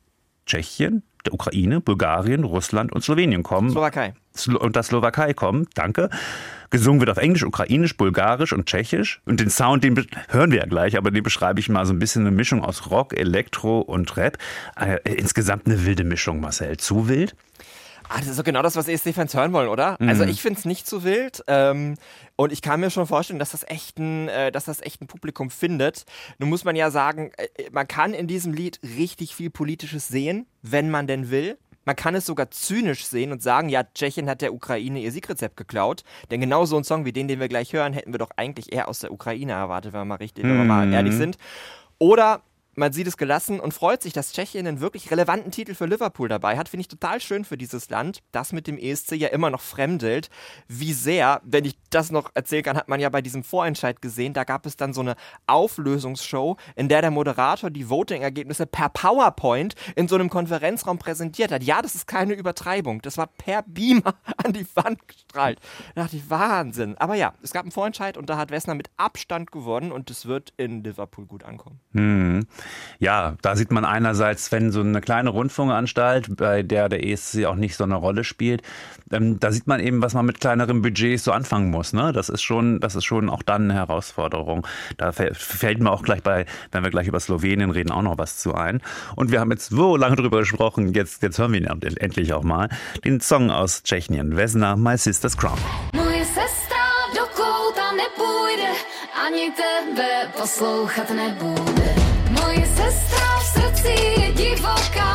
Tschechien, der Ukraine, Bulgarien, Russland und Slowenien kommen. Slowakei. Slo und der Slowakei kommen, danke. Gesungen wird auf Englisch, Ukrainisch, Bulgarisch und Tschechisch. Und den Sound, den hören wir ja gleich, aber den beschreibe ich mal so ein bisschen eine Mischung aus Rock, Elektro und Rap. Äh, insgesamt eine wilde Mischung, Marcel. Zu wild? Ah, das ist doch genau das, was ESC-Fans hören wollen, oder? Also ich finde es nicht zu wild ähm, und ich kann mir schon vorstellen, dass das echt ein, äh, dass das echt ein Publikum findet. Nun muss man ja sagen, äh, man kann in diesem Lied richtig viel Politisches sehen, wenn man denn will. Man kann es sogar zynisch sehen und sagen, ja, Tschechien hat der Ukraine ihr Siegrezept geklaut. Denn genau so einen Song wie den, den wir gleich hören, hätten wir doch eigentlich eher aus der Ukraine erwartet, wenn wir mal richtig, wenn wir mal ehrlich sind. Oder man sieht es gelassen und freut sich, dass Tschechien einen wirklich relevanten Titel für Liverpool dabei hat. Finde ich total schön für dieses Land, das mit dem ESC ja immer noch fremdelt. Wie sehr, wenn ich das noch erzählen kann, hat man ja bei diesem Vorentscheid gesehen. Da gab es dann so eine Auflösungsshow, in der der Moderator die Voting-Ergebnisse per PowerPoint in so einem Konferenzraum präsentiert hat. Ja, das ist keine Übertreibung. Das war per Beamer an die Wand gestrahlt. Da dachte ich, Wahnsinn. Aber ja, es gab einen Vorentscheid und da hat Wessner mit Abstand gewonnen und es wird in Liverpool gut ankommen. Hm. Ja, da sieht man einerseits, wenn so eine kleine Rundfunkanstalt, bei der der ESC auch nicht so eine Rolle spielt, ähm, da sieht man eben, was man mit kleineren Budgets so anfangen muss. Ne? Das ist schon, das ist schon auch dann eine Herausforderung. Da fällt mir auch gleich bei, wenn wir gleich über Slowenien reden, auch noch was zu ein. Und wir haben jetzt so lange drüber gesprochen, jetzt, jetzt hören wir ihn endlich auch mal. Den Song aus Tschechien, Vesna, My Sister's Crown. Ani tebe poslouchat nebude. fantasia divoca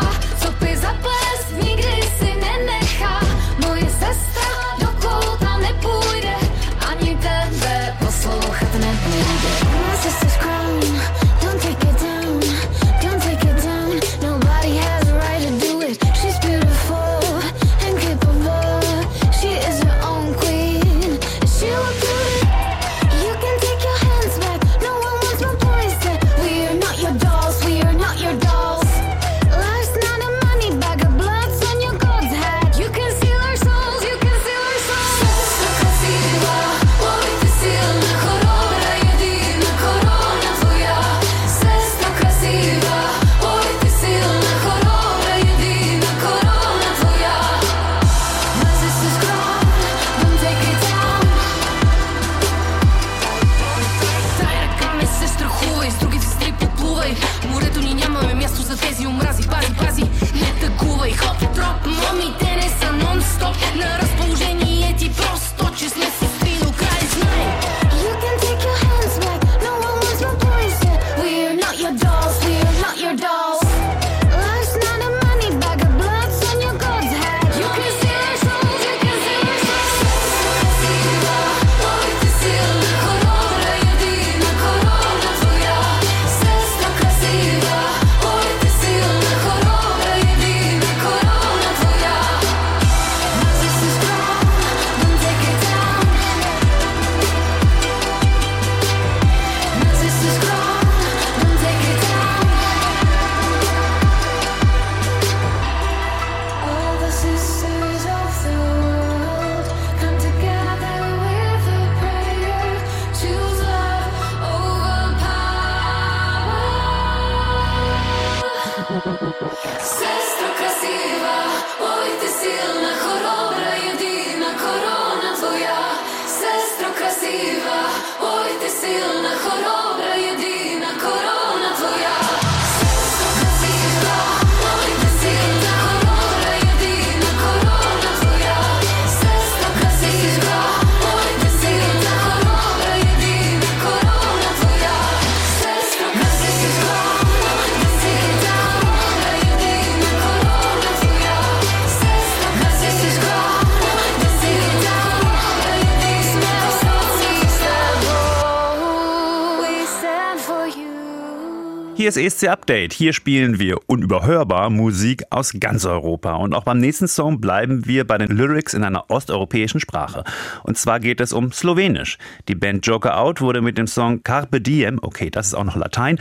Hier ist ESC Update. Hier spielen wir unüberhörbar Musik aus ganz Europa. Und auch beim nächsten Song bleiben wir bei den Lyrics in einer osteuropäischen Sprache. Und zwar geht es um Slowenisch. Die Band Joker Out wurde mit dem Song Carpe Diem, okay, das ist auch noch Latein,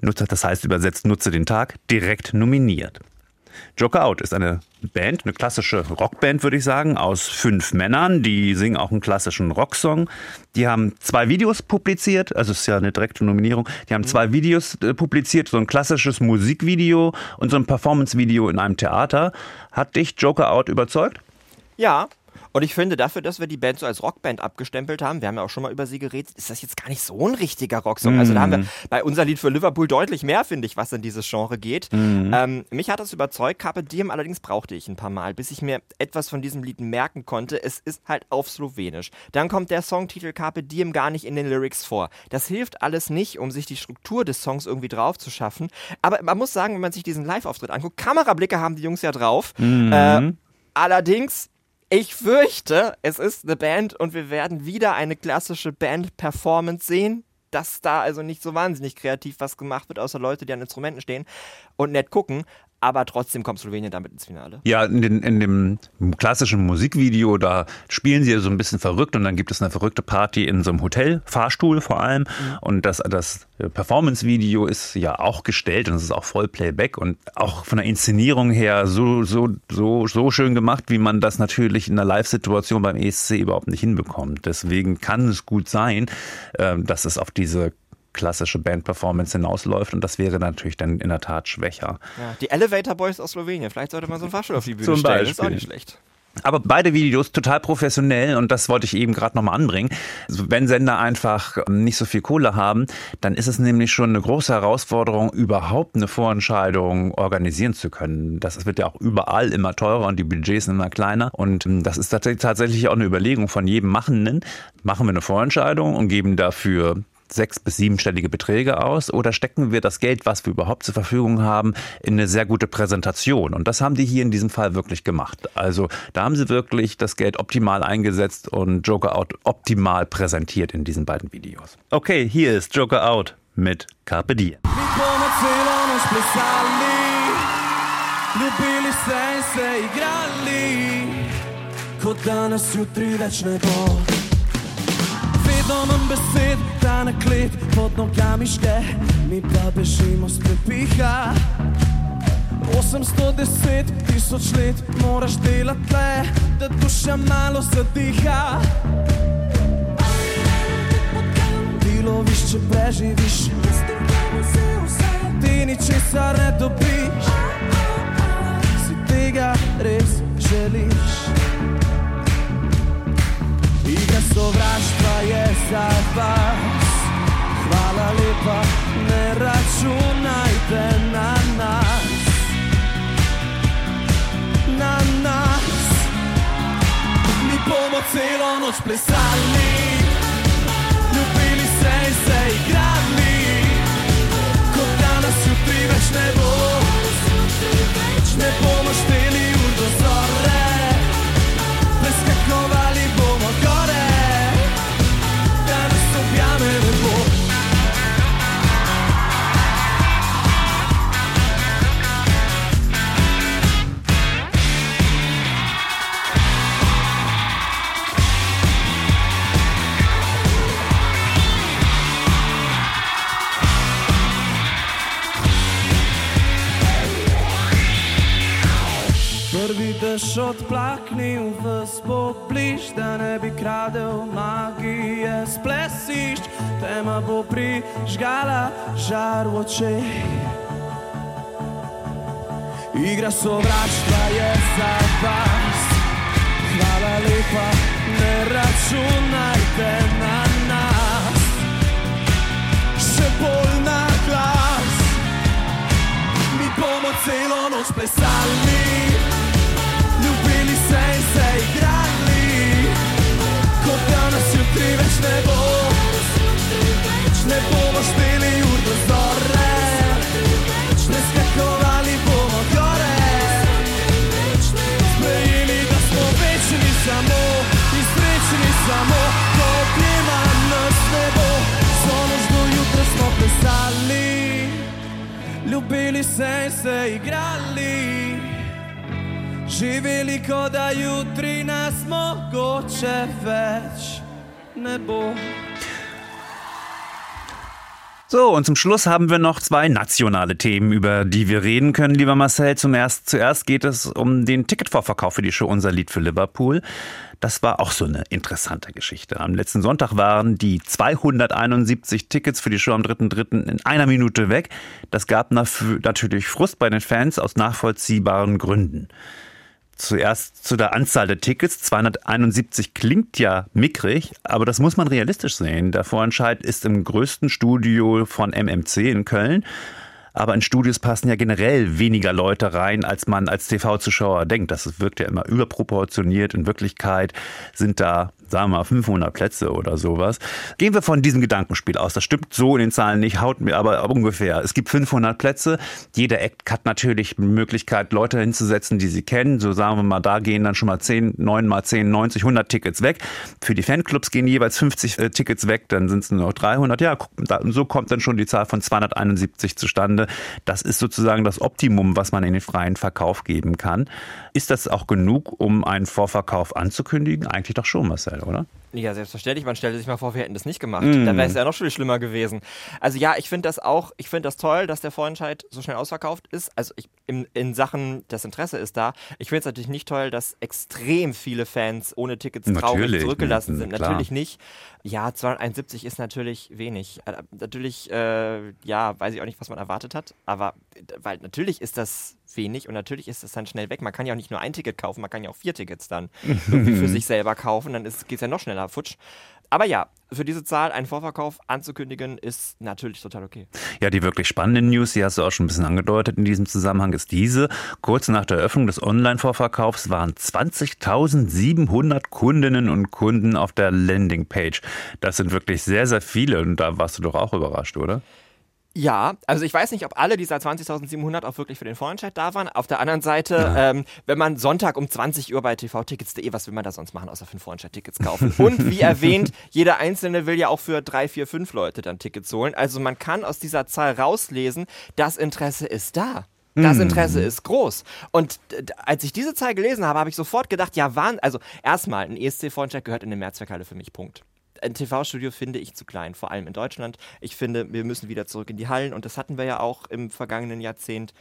das heißt übersetzt nutze den Tag, direkt nominiert. Joker Out ist eine Band, eine klassische Rockband, würde ich sagen, aus fünf Männern. Die singen auch einen klassischen Rocksong. Die haben zwei Videos publiziert, also es ist ja eine direkte Nominierung. Die haben zwei Videos äh, publiziert, so ein klassisches Musikvideo und so ein Performance-Video in einem Theater. Hat dich Joker Out überzeugt? Ja. Und ich finde, dafür, dass wir die Band so als Rockband abgestempelt haben, wir haben ja auch schon mal über sie geredet, ist das jetzt gar nicht so ein richtiger Rocksong. Also da haben wir bei unser Lied für Liverpool deutlich mehr, finde ich, was in dieses Genre geht. Ähm, mich hat das überzeugt. Carpe Diem allerdings brauchte ich ein paar Mal, bis ich mir etwas von diesem Lied merken konnte. Es ist halt auf Slowenisch. Dann kommt der Songtitel Carpe Diem gar nicht in den Lyrics vor. Das hilft alles nicht, um sich die Struktur des Songs irgendwie drauf zu schaffen. Aber man muss sagen, wenn man sich diesen Live-Auftritt anguckt, Kamerablicke haben die Jungs ja drauf. Äh, allerdings ich fürchte, es ist eine Band und wir werden wieder eine klassische Band-Performance sehen. dass da also nicht so wahnsinnig kreativ was gemacht wird, außer Leute, die an Instrumenten stehen und nett gucken. Aber trotzdem kommt Slowenien damit ins Finale. Ja, in, den, in dem klassischen Musikvideo, da spielen sie so ein bisschen verrückt und dann gibt es eine verrückte Party in so einem Hotel, Fahrstuhl vor allem. Mhm. Und das, das Performance-Video ist ja auch gestellt und es ist auch voll Playback und auch von der Inszenierung her so, so, so, so schön gemacht, wie man das natürlich in einer Live-Situation beim ESC überhaupt nicht hinbekommt. Deswegen kann es gut sein, ähm, dass es auf diese klassische Band-Performance hinausläuft und das wäre natürlich dann in der Tat schwächer. Ja, die Elevator Boys aus Slowenien, vielleicht sollte man so ein Fahrstuhl auf die Bühne Zum stellen, Beispiel. das ist auch nicht schlecht. Aber beide Videos total professionell und das wollte ich eben gerade nochmal anbringen. Also wenn Sender einfach nicht so viel Kohle haben, dann ist es nämlich schon eine große Herausforderung, überhaupt eine Vorentscheidung organisieren zu können. Das wird ja auch überall immer teurer und die Budgets sind immer kleiner. Und das ist tatsächlich auch eine Überlegung von jedem Machenden. Machen wir eine Vorentscheidung und geben dafür sechs- bis siebenstellige Beträge aus oder stecken wir das Geld, was wir überhaupt zur Verfügung haben, in eine sehr gute Präsentation? Und das haben die hier in diesem Fall wirklich gemacht. Also da haben sie wirklich das Geld optimal eingesetzt und Joker Out optimal präsentiert in diesen beiden Videos. Okay, hier ist Joker Out mit Carpe Diem. Ljubili se se igrali Kot danes jutri več ne manj besed, ta na klet pod nogami šte Mi pa bežimo s prepiha. 810 tisoč let moraš delati tle Da duša malo zadiha. Ti loviš, če preživiš. Ti ničesar ne dobiš. Si tega res želiš Igra sovraštva je za vas. Hvala lepa, ne računajte na nas. Na nas. Mi bomo celo noč plesali. Ljubili se in se igrali. Kot danes jutri več ne bo. Ne bomo šteli Dež odplaknil v spobliž, da ne bi kradel magije splesišč. Tema bo prižgala žar v očeh. Igra sovraštva je za vas. Hvala lepa, ne računajte na nas. Še bolj na glas. Mi bomo celo noč plesali, ne bo. Ne bomo šteli ur do zore, preskakovali bomo gore. Sprejeli, da smo večni samo in srečni samo, ko objema nas ne bo. So noč do jutra smo plesali. Ljubili se in se igrali, živeli kot da jutri nas mogoče več ne. So, und zum Schluss haben wir noch zwei nationale Themen, über die wir reden können, lieber Marcel. Zum erst, zuerst geht es um den Ticketvorverkauf für die Show Unser Lied für Liverpool. Das war auch so eine interessante Geschichte. Am letzten Sonntag waren die 271 Tickets für die Show am 3.3. in einer Minute weg. Das gab natürlich Frust bei den Fans aus nachvollziehbaren Gründen. Zuerst zu der Anzahl der Tickets. 271 klingt ja mickrig, aber das muss man realistisch sehen. Der Vorentscheid ist im größten Studio von MMC in Köln. Aber in Studios passen ja generell weniger Leute rein, als man als TV-Zuschauer denkt. Das wirkt ja immer überproportioniert. In Wirklichkeit sind da sagen wir mal 500 Plätze oder sowas. Gehen wir von diesem Gedankenspiel aus. Das stimmt so in den Zahlen nicht, haut mir aber ungefähr. Es gibt 500 Plätze. Jeder Act hat natürlich die Möglichkeit, Leute hinzusetzen, die sie kennen. So sagen wir mal, da gehen dann schon mal 10, 9 mal 10, 90, 100 Tickets weg. Für die Fanclubs gehen jeweils 50 äh, Tickets weg, dann sind es nur noch 300. Ja, so kommt dann schon die Zahl von 271 zustande. Das ist sozusagen das Optimum, was man in den freien Verkauf geben kann. Ist das auch genug, um einen Vorverkauf anzukündigen? Eigentlich doch schon, Marcel, oder? Ja, selbstverständlich. Man stellte sich mal vor, wir hätten das nicht gemacht. Mm. Dann wäre es ja noch viel schlimmer gewesen. Also ja, ich finde das auch, ich finde das toll, dass der Vorentscheid so schnell ausverkauft ist. Also ich, in, in Sachen, das Interesse ist da. Ich finde es natürlich nicht toll, dass extrem viele Fans ohne Tickets traurig Natürlich, zurückgelassen sind. klar. Natürlich nicht. Ja, 271 ist natürlich wenig. Äh, Natürlich, äh, ja, weiß ich auch nicht, was man erwartet hat. Aber, weil natürlich ist das wenig und natürlich ist es dann schnell weg. Man kann ja auch nicht nur ein Ticket kaufen, man kann ja auch vier Tickets dann irgendwie für sich selber kaufen. Dann geht es ja noch schneller futsch. Aber ja, für diese Zahl einen Vorverkauf anzukündigen, ist natürlich total okay. Ja, die wirklich spannende News, die hast du auch schon ein bisschen angedeutet in diesem Zusammenhang, ist diese. Kurz nach der Eröffnung des Online-Vorverkaufs waren 20.700 Kundinnen und Kunden auf der Landingpage. Das sind wirklich sehr, sehr viele und da warst du doch auch überrascht, oder? Ja, also ich weiß nicht, ob alle dieser 20.700 auch wirklich für den Vorentscheid da waren. Auf der anderen Seite, Ja. ähm, wenn man Sonntag um 20 Uhr bei tvtickets.de, was will man da sonst machen, außer für den Vorentscheid-Tickets kaufen? Und wie erwähnt, jeder Einzelne will ja auch für drei, vier, fünf Leute dann Tickets holen. Also man kann aus dieser Zahl rauslesen, das Interesse ist da. Das Hm. Interesse ist groß. Und als ich diese Zahl gelesen habe, habe ich sofort gedacht, ja, wann? Also erstmal, ein ESC-Vorentscheid gehört in eine Mehrzweckhalle für mich, Punkt. Ein TV-Studio finde ich zu klein, vor allem in Deutschland. Ich finde, wir müssen wieder zurück in die Hallen und das hatten wir ja auch im vergangenen Jahrzehnt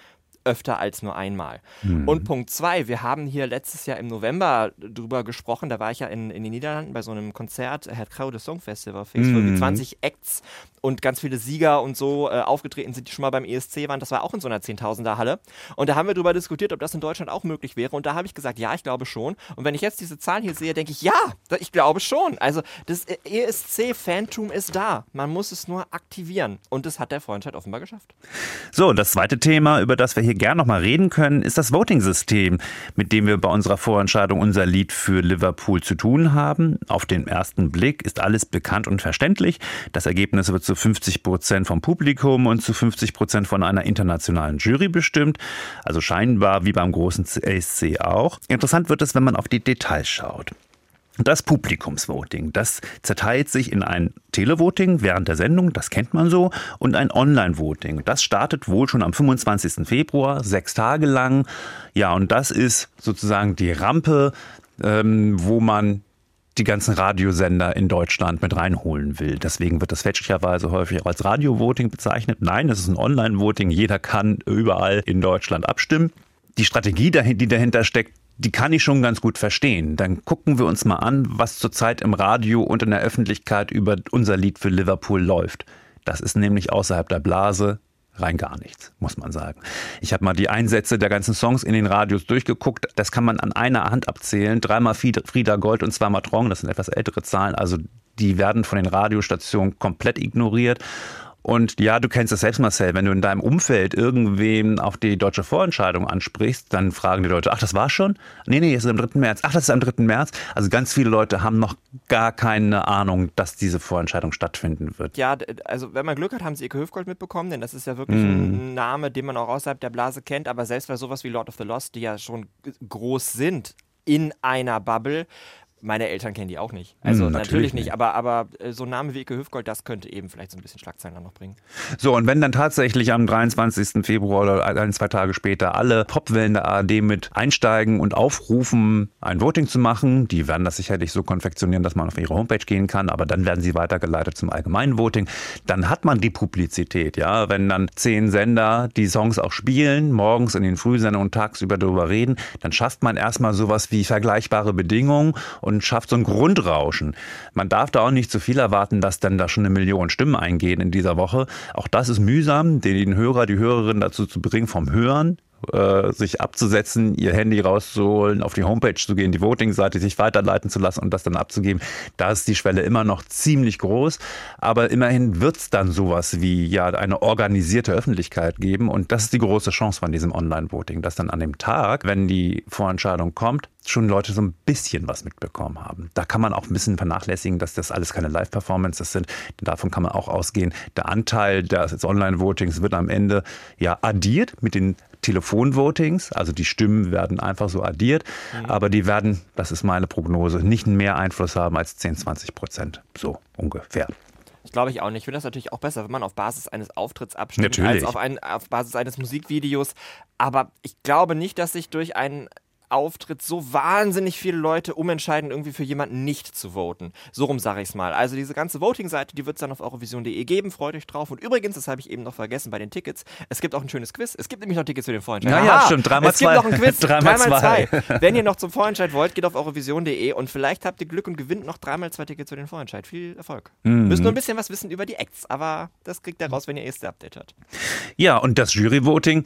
öfter als nur einmal. Mhm. Und Punkt zwei, wir haben hier letztes Jahr im November drüber gesprochen, da war ich ja in, in den Niederlanden bei so einem Konzert, Herr Kraude Song Festival, wo Mhm. irgendwie 20 Acts und ganz viele Sieger und so äh, aufgetreten sind, die schon mal beim ESC waren. Das war auch in so einer Zehntausender Halle. Und da haben wir drüber diskutiert, ob das in Deutschland auch möglich wäre. Und da habe ich gesagt, ja, ich glaube schon. Und wenn ich jetzt diese Zahlen hier sehe, denke ich, ja, ich glaube schon. Also das ESC-Fantum ist da. Man muss es nur aktivieren. Und das hat der Freundschaft offenbar geschafft. So, das zweite Thema, über das wir hier gern nochmal reden können, ist das Voting-System, mit dem wir bei unserer Vorentscheidung unser Lied für Liverpool zu tun haben. Auf den ersten Blick ist alles bekannt und verständlich. Das Ergebnis wird zu 50 Prozent vom Publikum und zu 50 Prozent von einer internationalen Jury bestimmt. Also scheinbar wie beim großen CSC auch. Interessant wird es, wenn man auf die Details schaut. Das Publikumsvoting, das zerteilt sich in ein Televoting während der Sendung, das kennt man so, und ein Online-Voting. Das startet wohl schon am 25. Februar, sechs Tage lang. Ja, und das ist sozusagen die Rampe, ähm, wo man die ganzen Radiosender in Deutschland mit reinholen will. Deswegen wird das fälschlicherweise häufig auch als Radio-Voting bezeichnet. Nein, es ist ein Online-Voting. Jeder kann überall in Deutschland abstimmen. Die Strategie, die dahinter steckt, die kann ich schon ganz gut verstehen. Dann gucken wir uns mal an, was zurzeit im Radio und in der Öffentlichkeit über unser Lied für Liverpool läuft. Das ist nämlich außerhalb der Blase rein gar nichts, muss man sagen. Ich habe mal die Einsätze der ganzen Songs in den Radios durchgeguckt. Das kann man an einer Hand abzählen. Dreimal Frieda Gold und zweimal Trong, das sind etwas ältere Zahlen. Also die werden von den Radiostationen komplett ignoriert. Und ja, du kennst das selbst, Marcel, wenn du in deinem Umfeld irgendwen auf die deutsche Vorentscheidung ansprichst, dann fragen die Leute, ach, das war schon? Nee, nee, es ist am 3. März. Ach, das ist am 3. März. Also ganz viele Leute haben noch gar keine Ahnung, dass diese Vorentscheidung stattfinden wird. Ja, also wenn man Glück hat, haben sie Ike Höfgold mitbekommen, denn das ist ja wirklich Mhm. ein Name, den man auch außerhalb der Blase kennt, aber selbst bei sowas wie Lord of the Lost, die ja schon groß sind in einer Bubble, meine Eltern kennen die auch nicht. Also Hm, natürlich, natürlich nicht, nicht. aber, aber äh, so ein Name wie Ike Höfgold, das könnte eben vielleicht so ein bisschen Schlagzeilen dann noch bringen. So, und wenn dann tatsächlich am 23. Februar oder ein, zwei Tage später alle Popwellen der ARD mit einsteigen und aufrufen, ein Voting zu machen, die werden das sicherlich so konfektionieren, dass man auf ihre Homepage gehen kann, aber dann werden sie weitergeleitet zum allgemeinen Voting. Dann hat man die Publizität, ja. Wenn dann zehn Sender die Songs auch spielen, morgens in den Frühsendungen und tagsüber darüber reden, dann schafft man erstmal sowas wie vergleichbare Bedingungen und schafft so ein Grundrauschen. Man darf da auch nicht zu viel erwarten, dass dann da schon eine Million Stimmen eingehen in dieser Woche. Auch das ist mühsam, den Hörer, die Hörerin dazu zu bringen, vom Hören äh, sich abzusetzen, ihr Handy rauszuholen, auf die Homepage zu gehen, die Voting-Seite sich weiterleiten zu lassen und das dann abzugeben. Da ist die Schwelle immer noch ziemlich groß, aber immerhin wird es dann sowas wie ja eine organisierte Öffentlichkeit geben und das ist die große Chance von diesem Online-Voting, dass dann an dem Tag, wenn die Vorentscheidung kommt, schon Leute so ein bisschen was mitbekommen haben. Da kann man auch ein bisschen vernachlässigen, dass das alles keine Live-Performances sind. Denn davon kann man auch ausgehen. Der Anteil des Online-Votings wird am Ende ja addiert mit den Telefonvotings, also die Stimmen werden einfach so addiert, mhm. aber die werden, das ist meine Prognose, nicht mehr Einfluss haben als 10, 20 Prozent, so ungefähr. Ich glaube ich auch nicht. Ich finde das natürlich auch besser, wenn man auf Basis eines Auftritts abstimmt, natürlich. als auf, ein, auf Basis eines Musikvideos. Aber ich glaube nicht, dass sich durch einen Auftritt so wahnsinnig viele Leute umentscheiden, irgendwie für jemanden nicht zu voten. So rum sage ich es mal. Also diese ganze Voting-Seite, die wird es dann auf eurovision.de geben. Freut euch drauf. Und übrigens, das habe ich eben noch vergessen bei den Tickets, es gibt auch ein schönes Quiz. Es gibt nämlich noch Tickets für den Vorentscheid. Ja, ja, stimmt. Dreimal zwei. Es gibt noch ein Quiz. dreimal, dreimal zwei. zwei. Wenn ihr noch zum Vorentscheid wollt, geht auf eurovision.de und vielleicht habt ihr Glück und gewinnt noch dreimal zwei Tickets für den Vorentscheid. Viel Erfolg. Mhm. Müsst nur ein bisschen was wissen über die Acts, aber das kriegt ihr raus, wenn ihr erste Update habt. Ja, und das Jury-Voting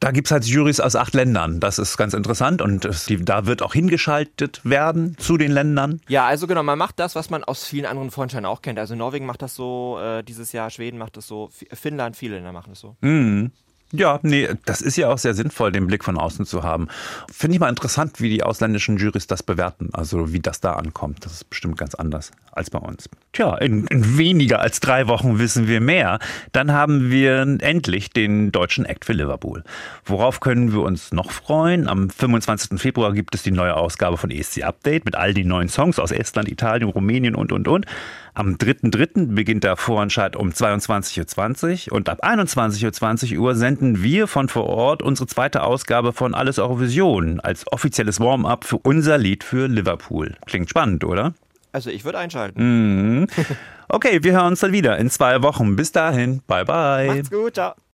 da gibt es halt Jurys aus acht Ländern. Das ist ganz interessant und es, da wird auch hingeschaltet werden zu den Ländern. Ja, also genau, man macht das, was man aus vielen anderen Vorentscheiden auch kennt. Also Norwegen macht das so, äh, dieses Jahr Schweden macht das so, Finnland, viele Länder machen das so. Mhm. Ja, nee, das ist ja auch sehr sinnvoll, den Blick von außen zu haben. Finde ich mal interessant, wie die ausländischen Jurys das bewerten, also wie das da ankommt. Das ist bestimmt ganz anders als bei uns. Tja, in, in weniger als drei Wochen wissen wir mehr. Dann haben wir endlich den deutschen Act für Liverpool. Worauf können wir uns noch freuen? Am 25. Februar gibt es die neue Ausgabe von ESC Update mit all den neuen Songs aus Estland, Italien, Rumänien und, und, und. Am 3.3. beginnt der Vorentscheid um 22.20 Uhr und ab 21.20 Uhr senden wir von vor Ort unsere zweite Ausgabe von Alles Eurovision als offizielles Warm-up für unser Lied für Liverpool. Klingt spannend, oder? Also ich würde einschalten. Mhm. Okay, wir hören uns dann wieder in zwei Wochen. Bis dahin. Bye bye. Macht's gut. Ciao.